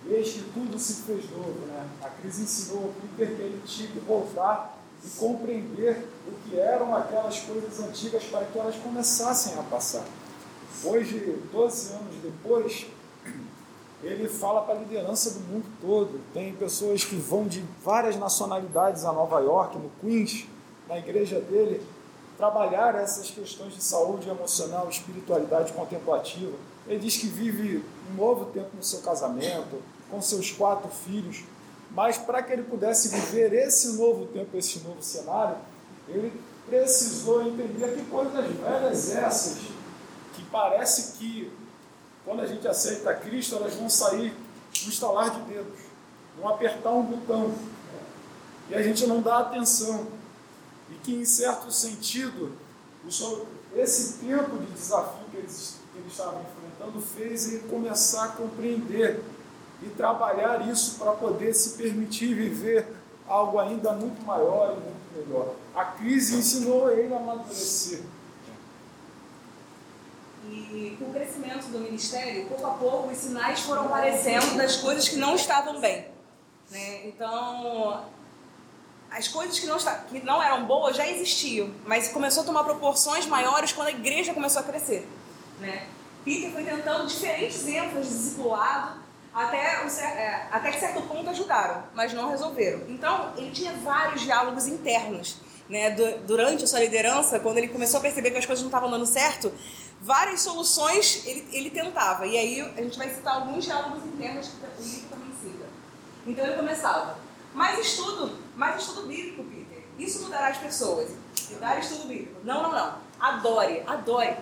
eis que tudo se fez novo. Né? A crise ensinou o Peter que ele tinha que voltar e compreender o que eram aquelas coisas antigas para que elas começassem a passar. Hoje, 12 anos depois, ele fala para a liderança do mundo todo. Tem pessoas que vão de várias nacionalidades a Nova York, no Queens, na igreja dele, trabalhar essas questões de saúde emocional, espiritualidade contemplativa. Ele diz que vive um novo tempo no seu casamento, com seus quatro filhos, mas para que ele pudesse viver esse novo tempo, esse novo cenário, ele precisou entender que coisas velhas essas, parece que quando a gente aceita Cristo, elas vão sair no estalar de dedos, vão apertar um botão, e a gente não dá atenção e que, em certo sentido, esse tempo de desafio que eles, que eles estavam enfrentando fez ele começar a compreender e trabalhar isso para poder se permitir viver algo ainda muito maior e muito melhor. A crise ensinou ele a amadurecer. E com o crescimento do ministério, pouco a pouco, os sinais foram aparecendo das coisas que não estavam bem. Né? Então, as coisas que não, que não eram boas já existiam, mas começou a tomar proporções maiores quando a igreja começou a crescer. Né? Peter foi tentando diferentes ênfases discipulado, até, um, é, até que certo ponto ajudaram, mas não resolveram. Então, ele tinha vários diálogos internos. Né? Durante a sua liderança, quando ele começou a perceber que as coisas não estavam dando certo, várias soluções ele, ele tentava. E aí a gente vai citar alguns diálogos internos que o livro também cita. Então ele começava, mais estudo, mais estudo bíblico, Peter. Isso mudará as pessoas. Dar estudo bíblico. Não, não, não. Adore, adore.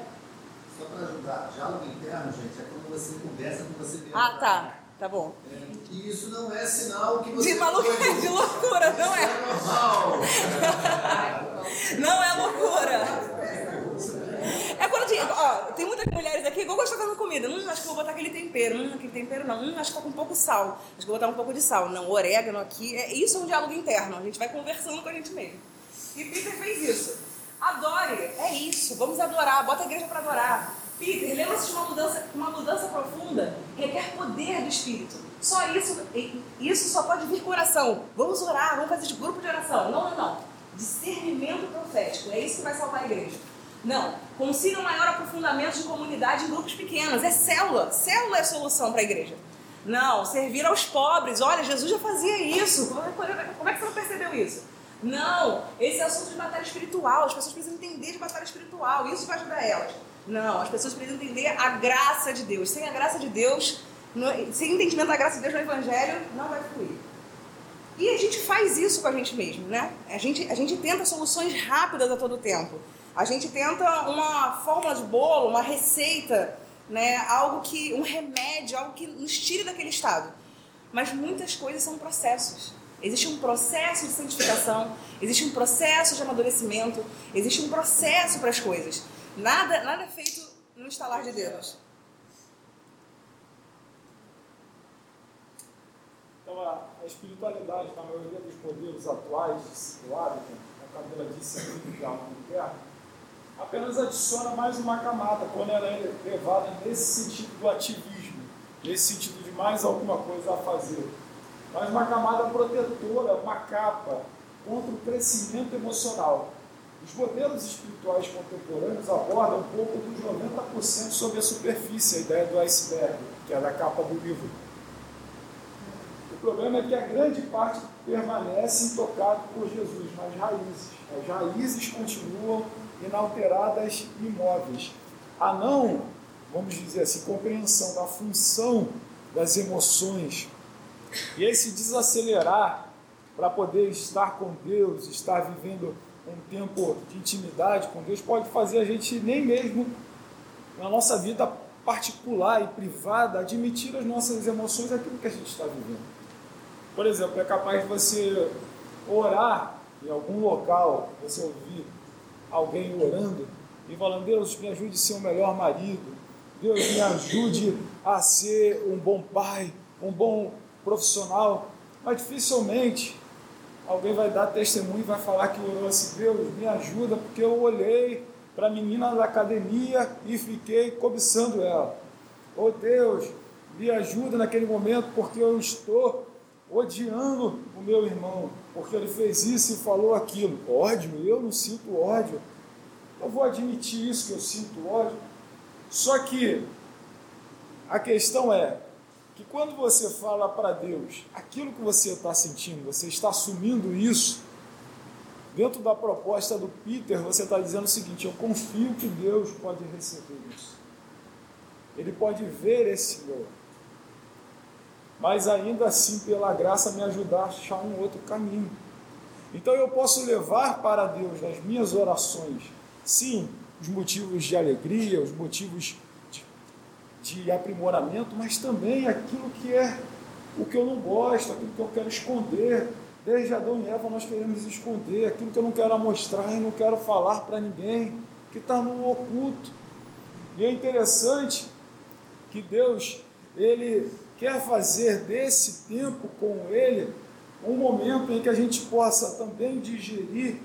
Só para ajudar, diálogo interno, gente, é quando você conversa com você mesmo. Ah, tá. Tá bom. É, e isso não é sinal que você. De foi- de loucura, não é? Isso é normal. Não é loucura. Quando tem, ó, tem muitas mulheres aqui, igual gostam de fazer comida. Hum, acho que vou botar aquele tempero. Hum, aquele tempero não. Hum, acho que tá com um pouco sal. Acho que vou botar um pouco de sal. Não, orégano aqui. É, isso é um diálogo interno. A gente vai conversando com a gente mesmo. E Peter fez isso. Adore. É isso. Vamos adorar. Bota a igreja para adorar. Peter, lembra-se de uma mudança, uma mudança profunda? Requer poder do Espírito. Só isso, isso só pode vir com oração. Vamos orar, vamos fazer de grupo de oração. Não, não, não. Discernimento profético. É isso que vai salvar a igreja. Não. Consiga um maior aprofundamento de comunidade em grupos pequenos. É célula. Célula é a solução para a igreja. Não, servir aos pobres. Olha, Jesus já fazia isso. Como é, que você não percebeu isso? Não, esse é assunto de batalha espiritual. As pessoas precisam entender de batalha espiritual. Isso vai ajudar elas. Não, as pessoas precisam entender a graça de Deus. Sem a graça de Deus, sem entendimento da graça de Deus no Evangelho, não vai fluir. E a gente faz isso com a gente mesmo, né? A gente, a gente tenta soluções rápidas a todo tempo. A gente tenta uma fórmula de bolo, uma receita, né? Algo que, um remédio, algo que nos tire daquele estado. Mas muitas coisas são processos. Existe um processo de santificação, existe um processo de amadurecimento, existe um processo para as coisas. Nada, nada é feito no estalar de dedos. Então, a, espiritualidade, na maioria dos modelos atuais, discipulado, como a Camila disse é uma interna, apenas adiciona mais uma camada quando ela é levada nesse sentido do ativismo, nesse sentido de mais alguma coisa a fazer. Mas uma camada protetora, uma capa contra o crescimento emocional. Os modelos espirituais contemporâneos abordam um pouco dos 90% sobre a superfície, a ideia do iceberg, que é da capa do livro. O problema é que a grande parte permanece intocado por Jesus nas raízes. As raízes continuam inalteradas imóveis. A não, vamos dizer assim, compreensão da função das emoções e esse desacelerar para poder estar com Deus, estar vivendo um tempo de intimidade com Deus, pode fazer a gente nem mesmo na nossa vida particular e privada admitir as nossas emoções aquilo que a gente está vivendo. Por exemplo, é capaz de você orar em algum local, você ouvir alguém orando e falando: Deus, me ajude a ser um melhor marido, Deus, me ajude a ser um bom pai, um bom profissional. Mas dificilmente alguém vai dar testemunho e vai falar que orou assim: Deus, me ajuda, porque eu olhei para a menina da academia e fiquei cobiçando ela. Oh Deus, me ajuda naquele momento, porque eu estou odiando o meu irmão, porque ele fez isso e falou aquilo. Ódio, eu não sinto ódio. Eu vou admitir isso, que eu sinto ódio. Só que a questão é que quando você fala para Deus aquilo que você está sentindo, você está assumindo isso, dentro da proposta do Peter, você está dizendo o seguinte: eu confio que Deus pode receber isso. Ele pode ver esse meu mas ainda assim, pela graça, me ajudar a achar um outro caminho. Então eu posso levar para Deus nas minhas orações, sim, os motivos de alegria, os motivos de, de aprimoramento, mas também aquilo que é o que eu não gosto, aquilo que eu quero esconder. Desde Adão e Eva nós queremos esconder aquilo que eu não quero mostrar e não quero falar para ninguém, que está no oculto. E é interessante que Deus, Ele quer fazer desse tempo com Ele um momento em que a gente possa também digerir,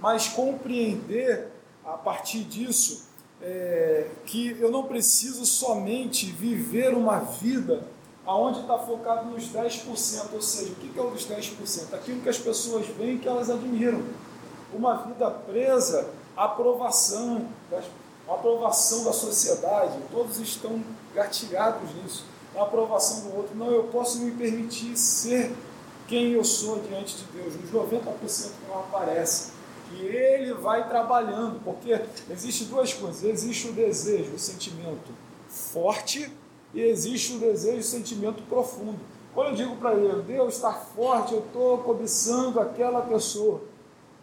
mas compreender a partir disso é, que eu não preciso somente viver uma vida aonde está focado nos 10%, ou seja, o que é o dos 10%? Aquilo que as pessoas veem que elas admiram. Uma vida presa à aprovação, à aprovação da sociedade, todos estão gatilhados nisso a aprovação do outro. Não, eu posso me permitir ser quem eu sou diante de Deus, nos 90% que não aparece. E ele vai trabalhando, porque existe duas coisas: existe o desejo, o sentimento forte, e existe o desejo, o sentimento profundo. Quando eu digo para ele, Deus está forte, eu estou cobiçando aquela pessoa,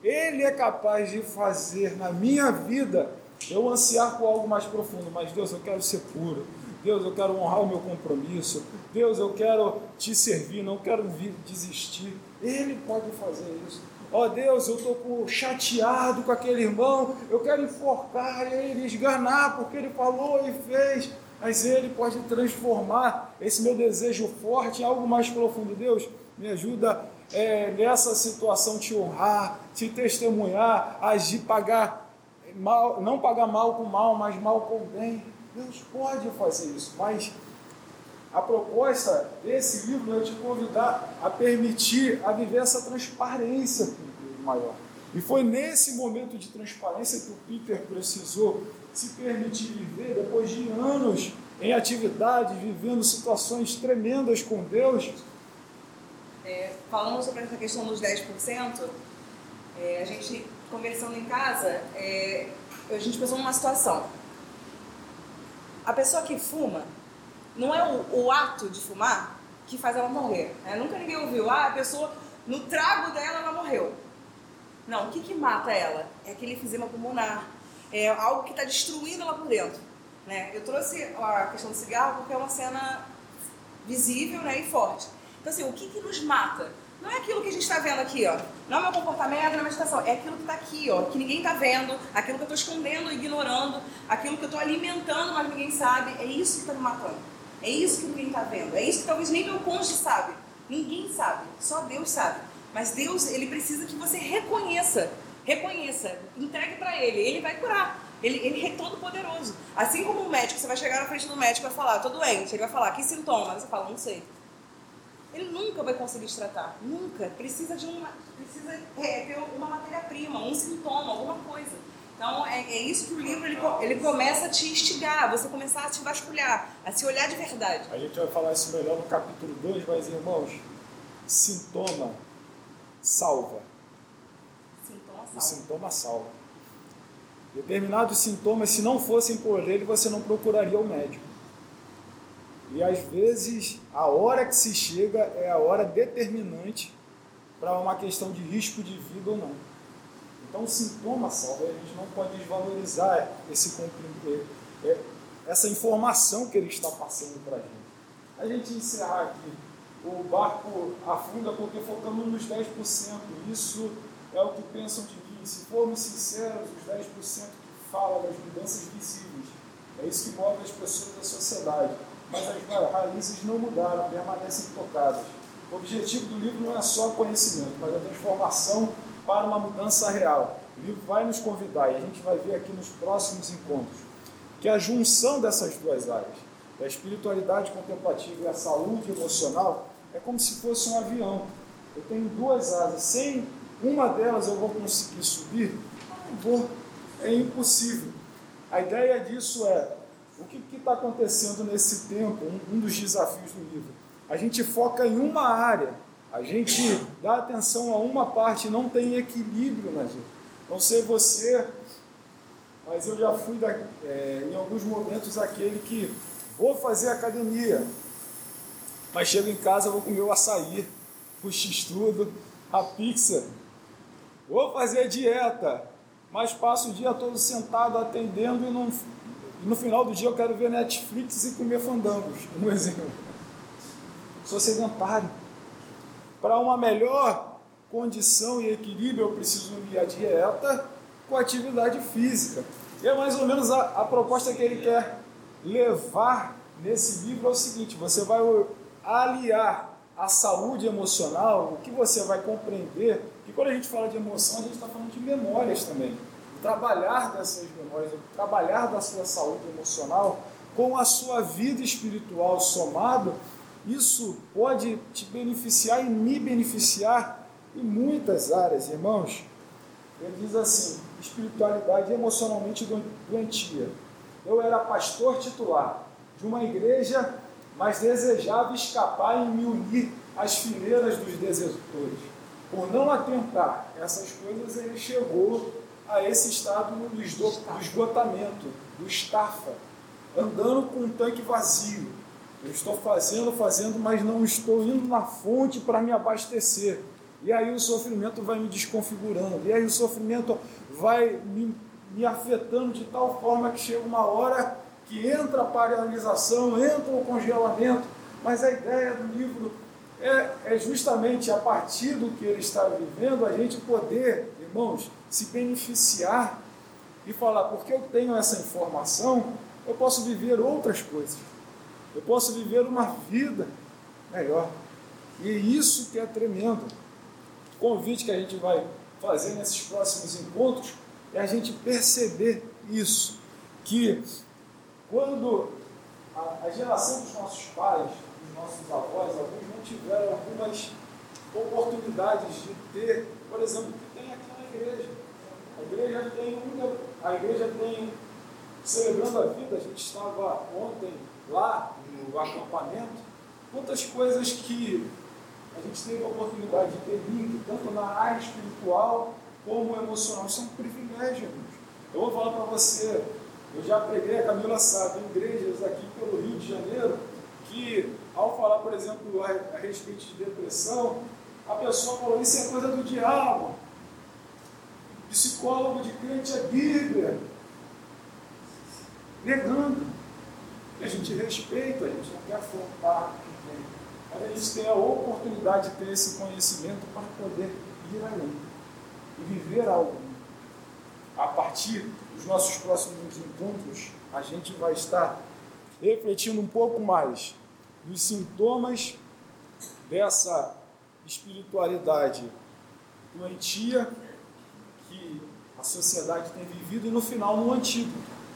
ele é capaz de fazer na minha vida eu ansiar por algo mais profundo, mas Deus, eu quero ser puro, Deus, eu quero honrar o meu compromisso. Deus, eu quero te servir, não quero desistir. Ele pode fazer isso. Ó oh, Deus, eu estou chateado com aquele irmão, eu quero enforcar ele, esganar, porque ele falou e fez. Mas ele pode transformar esse meu desejo forte em algo mais profundo. Deus, me ajuda é, nessa situação te honrar, te testemunhar, agir, pagar mal, não pagar mal com mal, mas mal com bem. Deus pode fazer isso, mas a proposta desse livro é te convidar a permitir, a viver essa transparência com Deus maior. E foi nesse momento de transparência que o Peter precisou se permitir viver, depois de anos em atividade, vivendo situações tremendas com Deus. É, falando sobre essa questão dos 10%, é, a gente conversando em casa, é, a gente pensou numa situação a pessoa que fuma, não é o, o ato de fumar que faz ela morrer. Né? Nunca ninguém ouviu, ah, a pessoa, no trago dela, ela morreu. Não, o que, que mata ela? É aquele efizema pulmonar. É algo que está destruindo ela por dentro. Né? Eu trouxe a questão do cigarro porque é uma cena visível né, e forte. Então, assim, o que, que nos mata? Não é aquilo que a gente está vendo aqui, ó. Não é meu comportamento, não é meditação. É aquilo que está aqui, ó. Que ninguém está vendo. Aquilo que eu estou escondendo, ignorando. Aquilo que eu estou alimentando, mas ninguém sabe. É isso que está me matando. É isso que ninguém está vendo. É isso que talvez nem meu cônjuge sabe. Ninguém sabe. Só Deus sabe. Mas Deus, ele precisa que você reconheça. Reconheça. Entregue para Ele. Ele vai curar. Ele, ele é todo poderoso. Assim como o médico, você vai chegar na frente do médico e vai falar, tô doente. Ele vai falar, que sintoma? Você fala, não sei. Ele nunca vai conseguir te tratar. Nunca. Precisa de uma. Precisa é, ter uma matéria-prima, um sintoma, alguma coisa. Então é, é isso que o livro ele, ele começa a te instigar, você começar a te vasculhar, a se olhar de verdade. A gente vai falar isso melhor no capítulo 2, mas irmãos, sintoma salva. Sintoma O salva. sintoma salva. Determinados sintomas, se não fossem por ele, você não procuraria o médico. E às vezes, a hora que se chega é a hora determinante para uma questão de risco de vida ou não. Então, o sintoma salva, a gente não pode desvalorizar esse comprimento, é- essa informação que ele está passando para a gente. A gente encerrar aqui, o barco afunda porque focamos nos 10%. Isso é o que pensam de mim. Se formos sinceros, os 10% que falam das mudanças visíveis, é isso que move as pessoas da sociedade. Mas as raízes não mudaram, permanecem tocadas. O objetivo do livro não é só conhecimento, mas a transformação para uma mudança real. O livro vai nos convidar, e a gente vai ver aqui nos próximos encontros, que a junção dessas duas áreas, da espiritualidade contemplativa e a saúde emocional, é como se fosse um avião. Eu tenho duas asas, sem uma delas eu vou conseguir subir? Não vou, é impossível. A ideia disso é o que está acontecendo nesse tempo, um, um dos desafios do livro. A gente foca em uma área, a gente dá atenção a uma parte, não tem equilíbrio na gente. Não sei você, mas eu já fui da, é, em alguns momentos aquele que vou fazer academia, mas chego em casa vou comer o açaí, o x-tudo, a pizza. Vou fazer dieta, mas passo o dia todo sentado atendendo e, não, no final do dia eu quero ver Netflix e comer fandangos, um exemplo. Sou sedentário. Para uma melhor condição e equilíbrio, eu preciso unir a dieta com a atividade física. E é mais ou menos a, a proposta que ele quer levar nesse livro é o seguinte: você vai aliar a saúde emocional, o que você vai compreender, que quando a gente fala de emoção, a gente está falando de memórias também. Trabalhar dessas memórias, trabalhar da sua saúde emocional com a sua vida espiritual somado, isso pode te beneficiar e me beneficiar em muitas áreas, irmãos. Ele diz assim: espiritualidade emocionalmente doentia. Eu era pastor titular de uma igreja, mas desejava escapar e me unir às fileiras dos desertores. Por não atentar essas coisas, ele chegou a esse estado do esgotamento, do estafa, andando com um tanque vazio. Eu estou fazendo, fazendo, mas não estou indo na fonte para me abastecer. E aí o sofrimento vai me desconfigurando, e aí o sofrimento vai me, me afetando de tal forma que chega uma hora que entra a paralisação, entra o congelamento, mas a ideia do livro é, é, justamente a partir do que ele está vivendo, a gente poder, irmãos, se beneficiar e falar, porque eu tenho essa informação, eu posso viver outras coisas, eu posso viver uma vida melhor. E isso que é tremendo. O convite que a gente vai fazer nesses próximos encontros é a gente perceber isso, que quando a, a, geração dos nossos pais, dos nossos avós, alguns não tiveram algumas oportunidades de ter, por exemplo, o que tem aqui na igreja. Igreja tem um, a igreja tem celebrando a vida, a gente estava ontem lá no acampamento, quantas coisas que a gente teve a oportunidade de ter link, tanto na área espiritual como emocional. Isso é um privilégio, irmãos. Eu vou falar para você, eu já preguei, a Camila sabe, igrejas aqui pelo Rio de Janeiro, que ao falar, por exemplo, a respeito de depressão, a pessoa falou, isso é coisa do diabo. Psicólogo de crente é Bíblia. Negando. A gente respeita, a gente não quer afrontar ninguém. Mas a gente tem a oportunidade de ter esse conhecimento para poder ir além e viver algo. A partir dos nossos próximos encontros, a gente vai estar refletindo um pouco mais dos sintomas dessa espiritualidade doentia que a sociedade tem vivido e no final no antigo,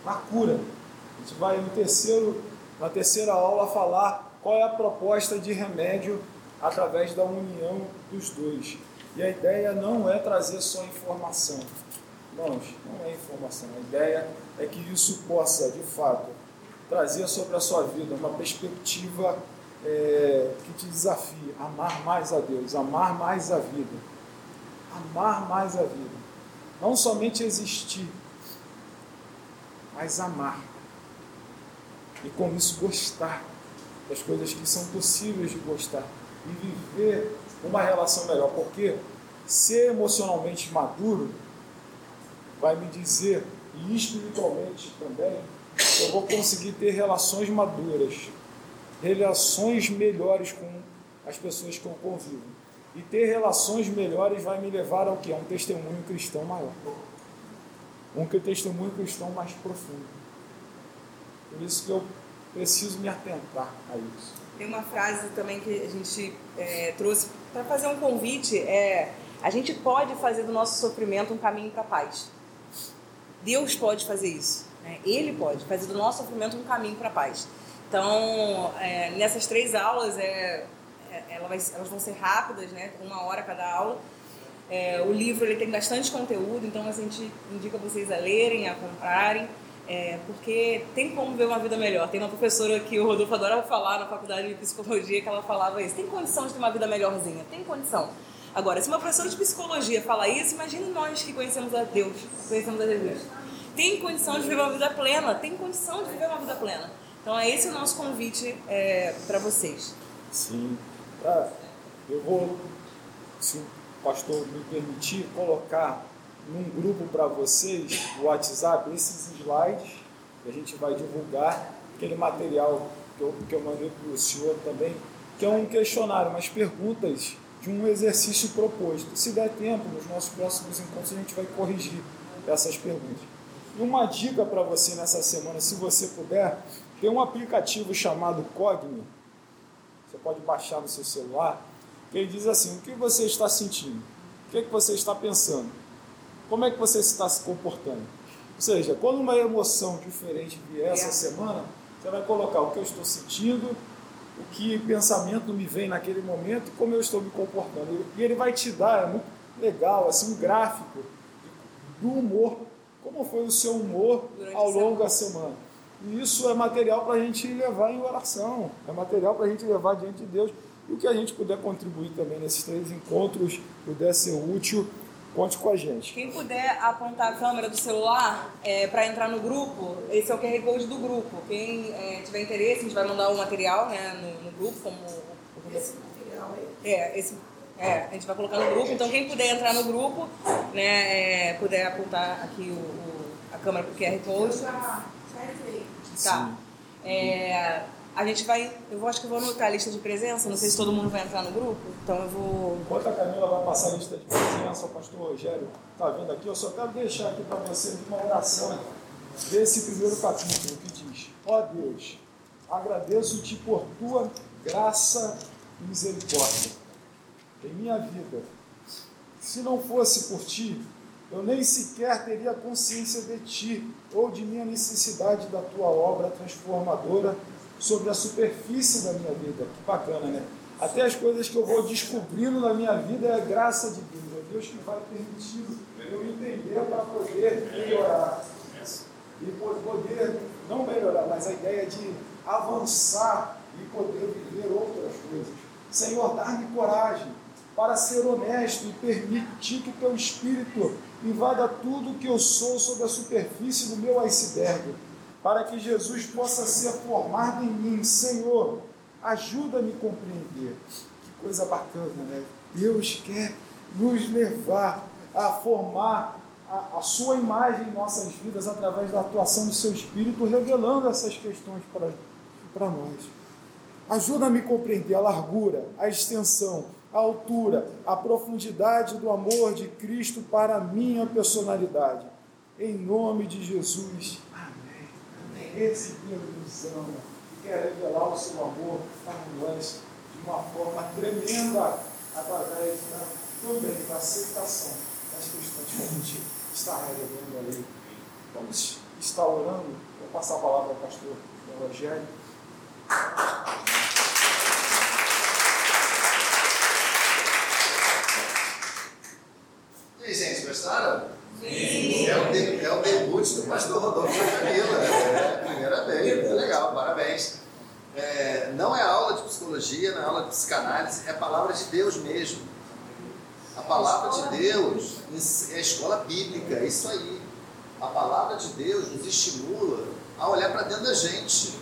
na cura. A gente vai no terceiro, na terceira aula falar qual é a proposta de remédio através da união dos dois. E a ideia não é trazer só informação. Irmãos, não é informação. A ideia é que isso possa, de fato, trazer sobre a sua vida uma perspectiva é, que te desafie amar mais a Deus, amar mais a vida, amar mais a vida. Não somente existir, mas amar. E com isso gostar das coisas que são possíveis de gostar e viver uma relação melhor, porque ser emocionalmente maduro vai me dizer, e espiritualmente também, eu vou conseguir ter relações maduras, relações melhores com as pessoas que eu convivo. E ter relações melhores vai me levar ao que? A um testemunho cristão maior. Um testemunho cristão mais profundo. Por isso que eu preciso me atentar a isso. Tem uma frase também que a gente é, trouxe para fazer um convite, é a gente pode fazer do nosso sofrimento um caminho para a paz. Deus pode fazer isso. Né? Ele pode fazer do nosso sofrimento um caminho para a paz. Então, é, nessas três aulas, é, é, ela vai, elas vão ser rápidas, né? uma hora cada aula. É, o livro ele tem bastante conteúdo, então a gente indica vocês a lerem, a comprarem. É, porque tem como ver uma vida melhor. Tem uma professora que o Rodolfo adora falar na faculdade de psicologia que ela falava isso. Tem condição de ter uma vida melhorzinha? Tem condição. Agora, se uma professora de psicologia fala isso, imagine nós que conhecemos a Deus, conhecemos a Jesus. Tem condição de viver uma vida plena? Tem condição de viver uma vida plena. Então, é esse o nosso convite é, para vocês. Sim. Ah, eu vou, se o pastor me permitir, colocar num grupo para vocês, o WhatsApp, esses slides que a gente vai divulgar, aquele material que eu, que eu mandei para o senhor também, que é um questionário, umas perguntas de um exercício proposto. Se der tempo, nos nossos próximos encontros a gente vai corrigir essas perguntas. E uma dica para você nessa semana, se você puder, tem um aplicativo chamado Cogni, pode baixar no seu celular, que ele diz assim, o que você está sentindo? O que, é que você está pensando? como é que você está se comportando? Ou seja, quando uma emoção diferente vier essa semana, você vai colocar o que eu estou sentindo, o que pensamento me vem naquele momento e como eu estou me comportando. E ele vai te dar, é muito legal, assim, um gráfico do humor, como foi o seu humor Durante ao longo da semana. E isso é material para a gente levar em oração, é material para a gente levar diante de Deus. E o que a gente puder contribuir também nesses três encontros, puder ser útil, Conte com a gente. Quem puder apontar a câmera do celular é, para entrar no grupo, esse é o QR Code do grupo. Quem é, tiver interesse, a gente vai mandar o material né, no, no grupo, como esse material aí. É, esse, é, a gente vai colocar no grupo. Então, quem puder entrar no grupo, né, é, puder apontar aqui o, o a câmera para o QR Code. Tá. É, a gente vai. Eu acho que eu vou anotar a lista de presença, não sei se todo mundo vai entrar no grupo, então eu vou. Enquanto a Camila vai passar a lista de presença, o pastor Rogério está vindo aqui, eu só quero deixar aqui para vocês uma oração desse primeiro capítulo que diz: Ó oh Deus, agradeço-te por tua graça e misericórdia em minha vida. Se não fosse por ti, eu nem sequer teria consciência de ti ou de minha necessidade da tua obra transformadora sobre a superfície da minha vida. Que bacana, né? Até as coisas que eu vou descobrindo na minha vida é a graça de Deus. É Deus que vai permitindo eu entender para poder melhorar. E poder, não melhorar, mas a ideia de avançar e poder viver outras coisas. Senhor, dá-me coragem para ser honesto e permitir que o teu Espírito invada tudo que eu sou sobre a superfície do meu iceberg para que Jesus possa ser formado em mim. Senhor, ajuda-me a compreender. Que coisa bacana, né? Deus quer nos levar a formar a, a, sua imagem em nossas vidas através da atuação do seu Espírito, revelando essas questões para, para nós. Ajuda-me a compreender a largura, a extensão, a altura, a profundidade do amor de Cristo para a minha personalidade. Em nome de Jesus esse Deus nos ama e quer revelar o seu amor para nós de uma forma tremenda através da, também da aceitação das questões cognitivas. está relevando a lei. Vamos estar orando. Vou passar a palavra ao pastor Rogério. E Sim. É o, de- é o debut do pastor Rodolfo da Camila. É, primeira vez, muito legal, parabéns. É, não é aula de psicologia, não é aula de psicanálise, é a palavra de Deus mesmo. A palavra de Deus é a escola bíblica, é isso aí. A palavra de Deus nos estimula a olhar para dentro da gente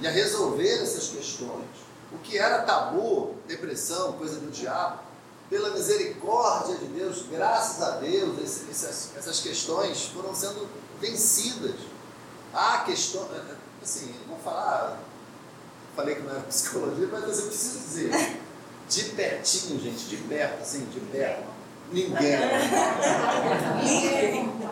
e a resolver essas questões. O que era tabu, depressão, coisa do diabo, pela misericórdia de Deus, graças a Deus, esse- essas, essas questões foram sendo vencidas. Há questões, assim, eu vou falar, falei que não era psicologia, mas eu preciso dizer, de pertinho, gente, de perto, assim, de perto, ninguém é normal.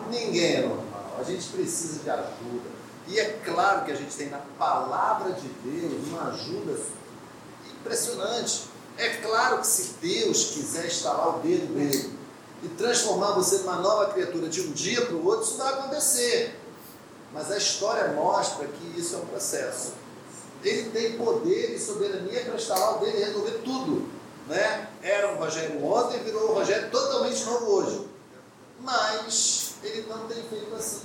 Ninguém é normal. A gente precisa de ajuda. E é claro que a gente tem na palavra de Deus uma ajuda impressionante. É claro que se Deus quiser instalar o dedo dele e transformar você numa nova criatura de um dia para o outro, isso vai acontecer. Mas a história mostra que isso é um processo. Ele tem poder e soberania para instalar o dele e resolver tudo. Né? Era o Rogério ontem virou o Rogério totalmente novo hoje. Mas ele não tem feito assim.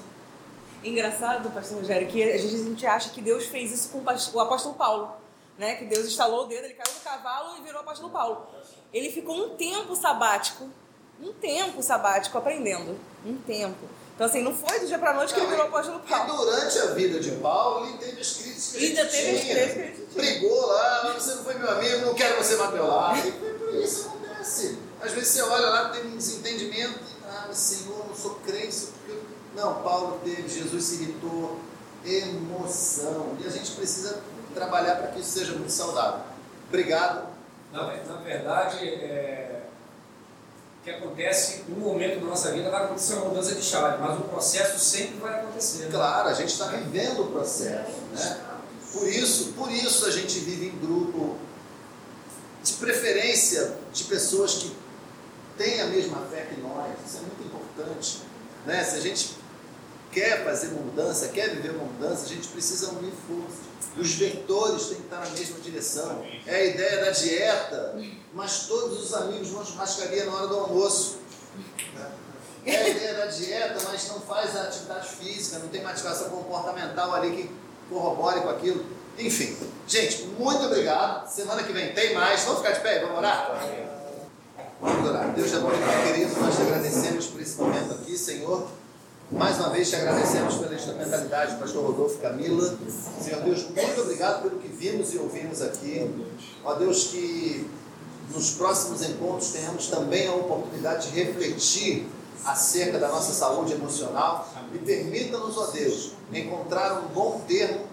Engraçado, pastor Rogério, que às vezes a gente acha que Deus fez isso com o apóstolo Paulo. Né? Que Deus instalou o dedo, ele caiu do cavalo e virou apóstolo Paulo. Ele ficou um tempo sabático, um tempo sabático aprendendo. Um tempo. Então, assim, não foi do dia pra noite que ele virou o apóstolo E Paulo. durante a vida de Paulo, ele teve as críticas que a Ainda teve as que tinha. Brigou lá, "Mas você não foi meu amigo, não quero você mais meu lado. E isso acontece. Às vezes você olha lá, tem um desentendimento, e, ah, Senhor, não sou crente, porque... Não, Paulo teve, Jesus se irritou, emoção. E a gente precisa trabalhar para que isso seja muito saudável. Obrigado. Na, na verdade, é, o que acontece, um momento da nossa vida vai acontecer uma mudança de chave, mas o processo sempre vai acontecer. né? Claro, a gente está vivendo o processo, né? Por isso, por isso a gente vive em grupo, de preferência de pessoas que têm a mesma fé que nós. Isso é muito importante, né? Se a gente quer fazer mudança, quer viver uma mudança, a gente precisa unir forças. Os vetores têm que estar na mesma direção. É a ideia da dieta, mas todos os amigos vão churrascaria na hora do almoço. É a ideia da dieta, mas não faz a atividade física, não tem uma comportamental ali que corrobore com aquilo. Enfim, gente, muito obrigado. Semana que vem tem mais. Vamos ficar de pé? Vamos orar? Vamos orar. Deus é bom, querido. Nós te agradecemos por esse momento aqui, Senhor. Mais uma vez te agradecemos pela instrumentalidade pastor Rodolfo Camila. Senhor Deus, muito obrigado pelo que vimos e ouvimos aqui. Ó Deus, que nos próximos encontros tenhamos também a oportunidade de refletir acerca da nossa saúde emocional e permita-nos, ó Deus, encontrar um bom termo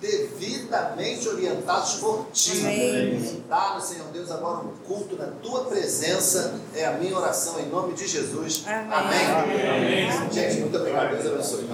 devidamente orientados por Ti. Amém. Dá-nos, Senhor Deus, agora um culto na Tua presença. É a minha oração em nome de Jesus. Amém. Amém. Gente, muito obrigado. Deus abençoe.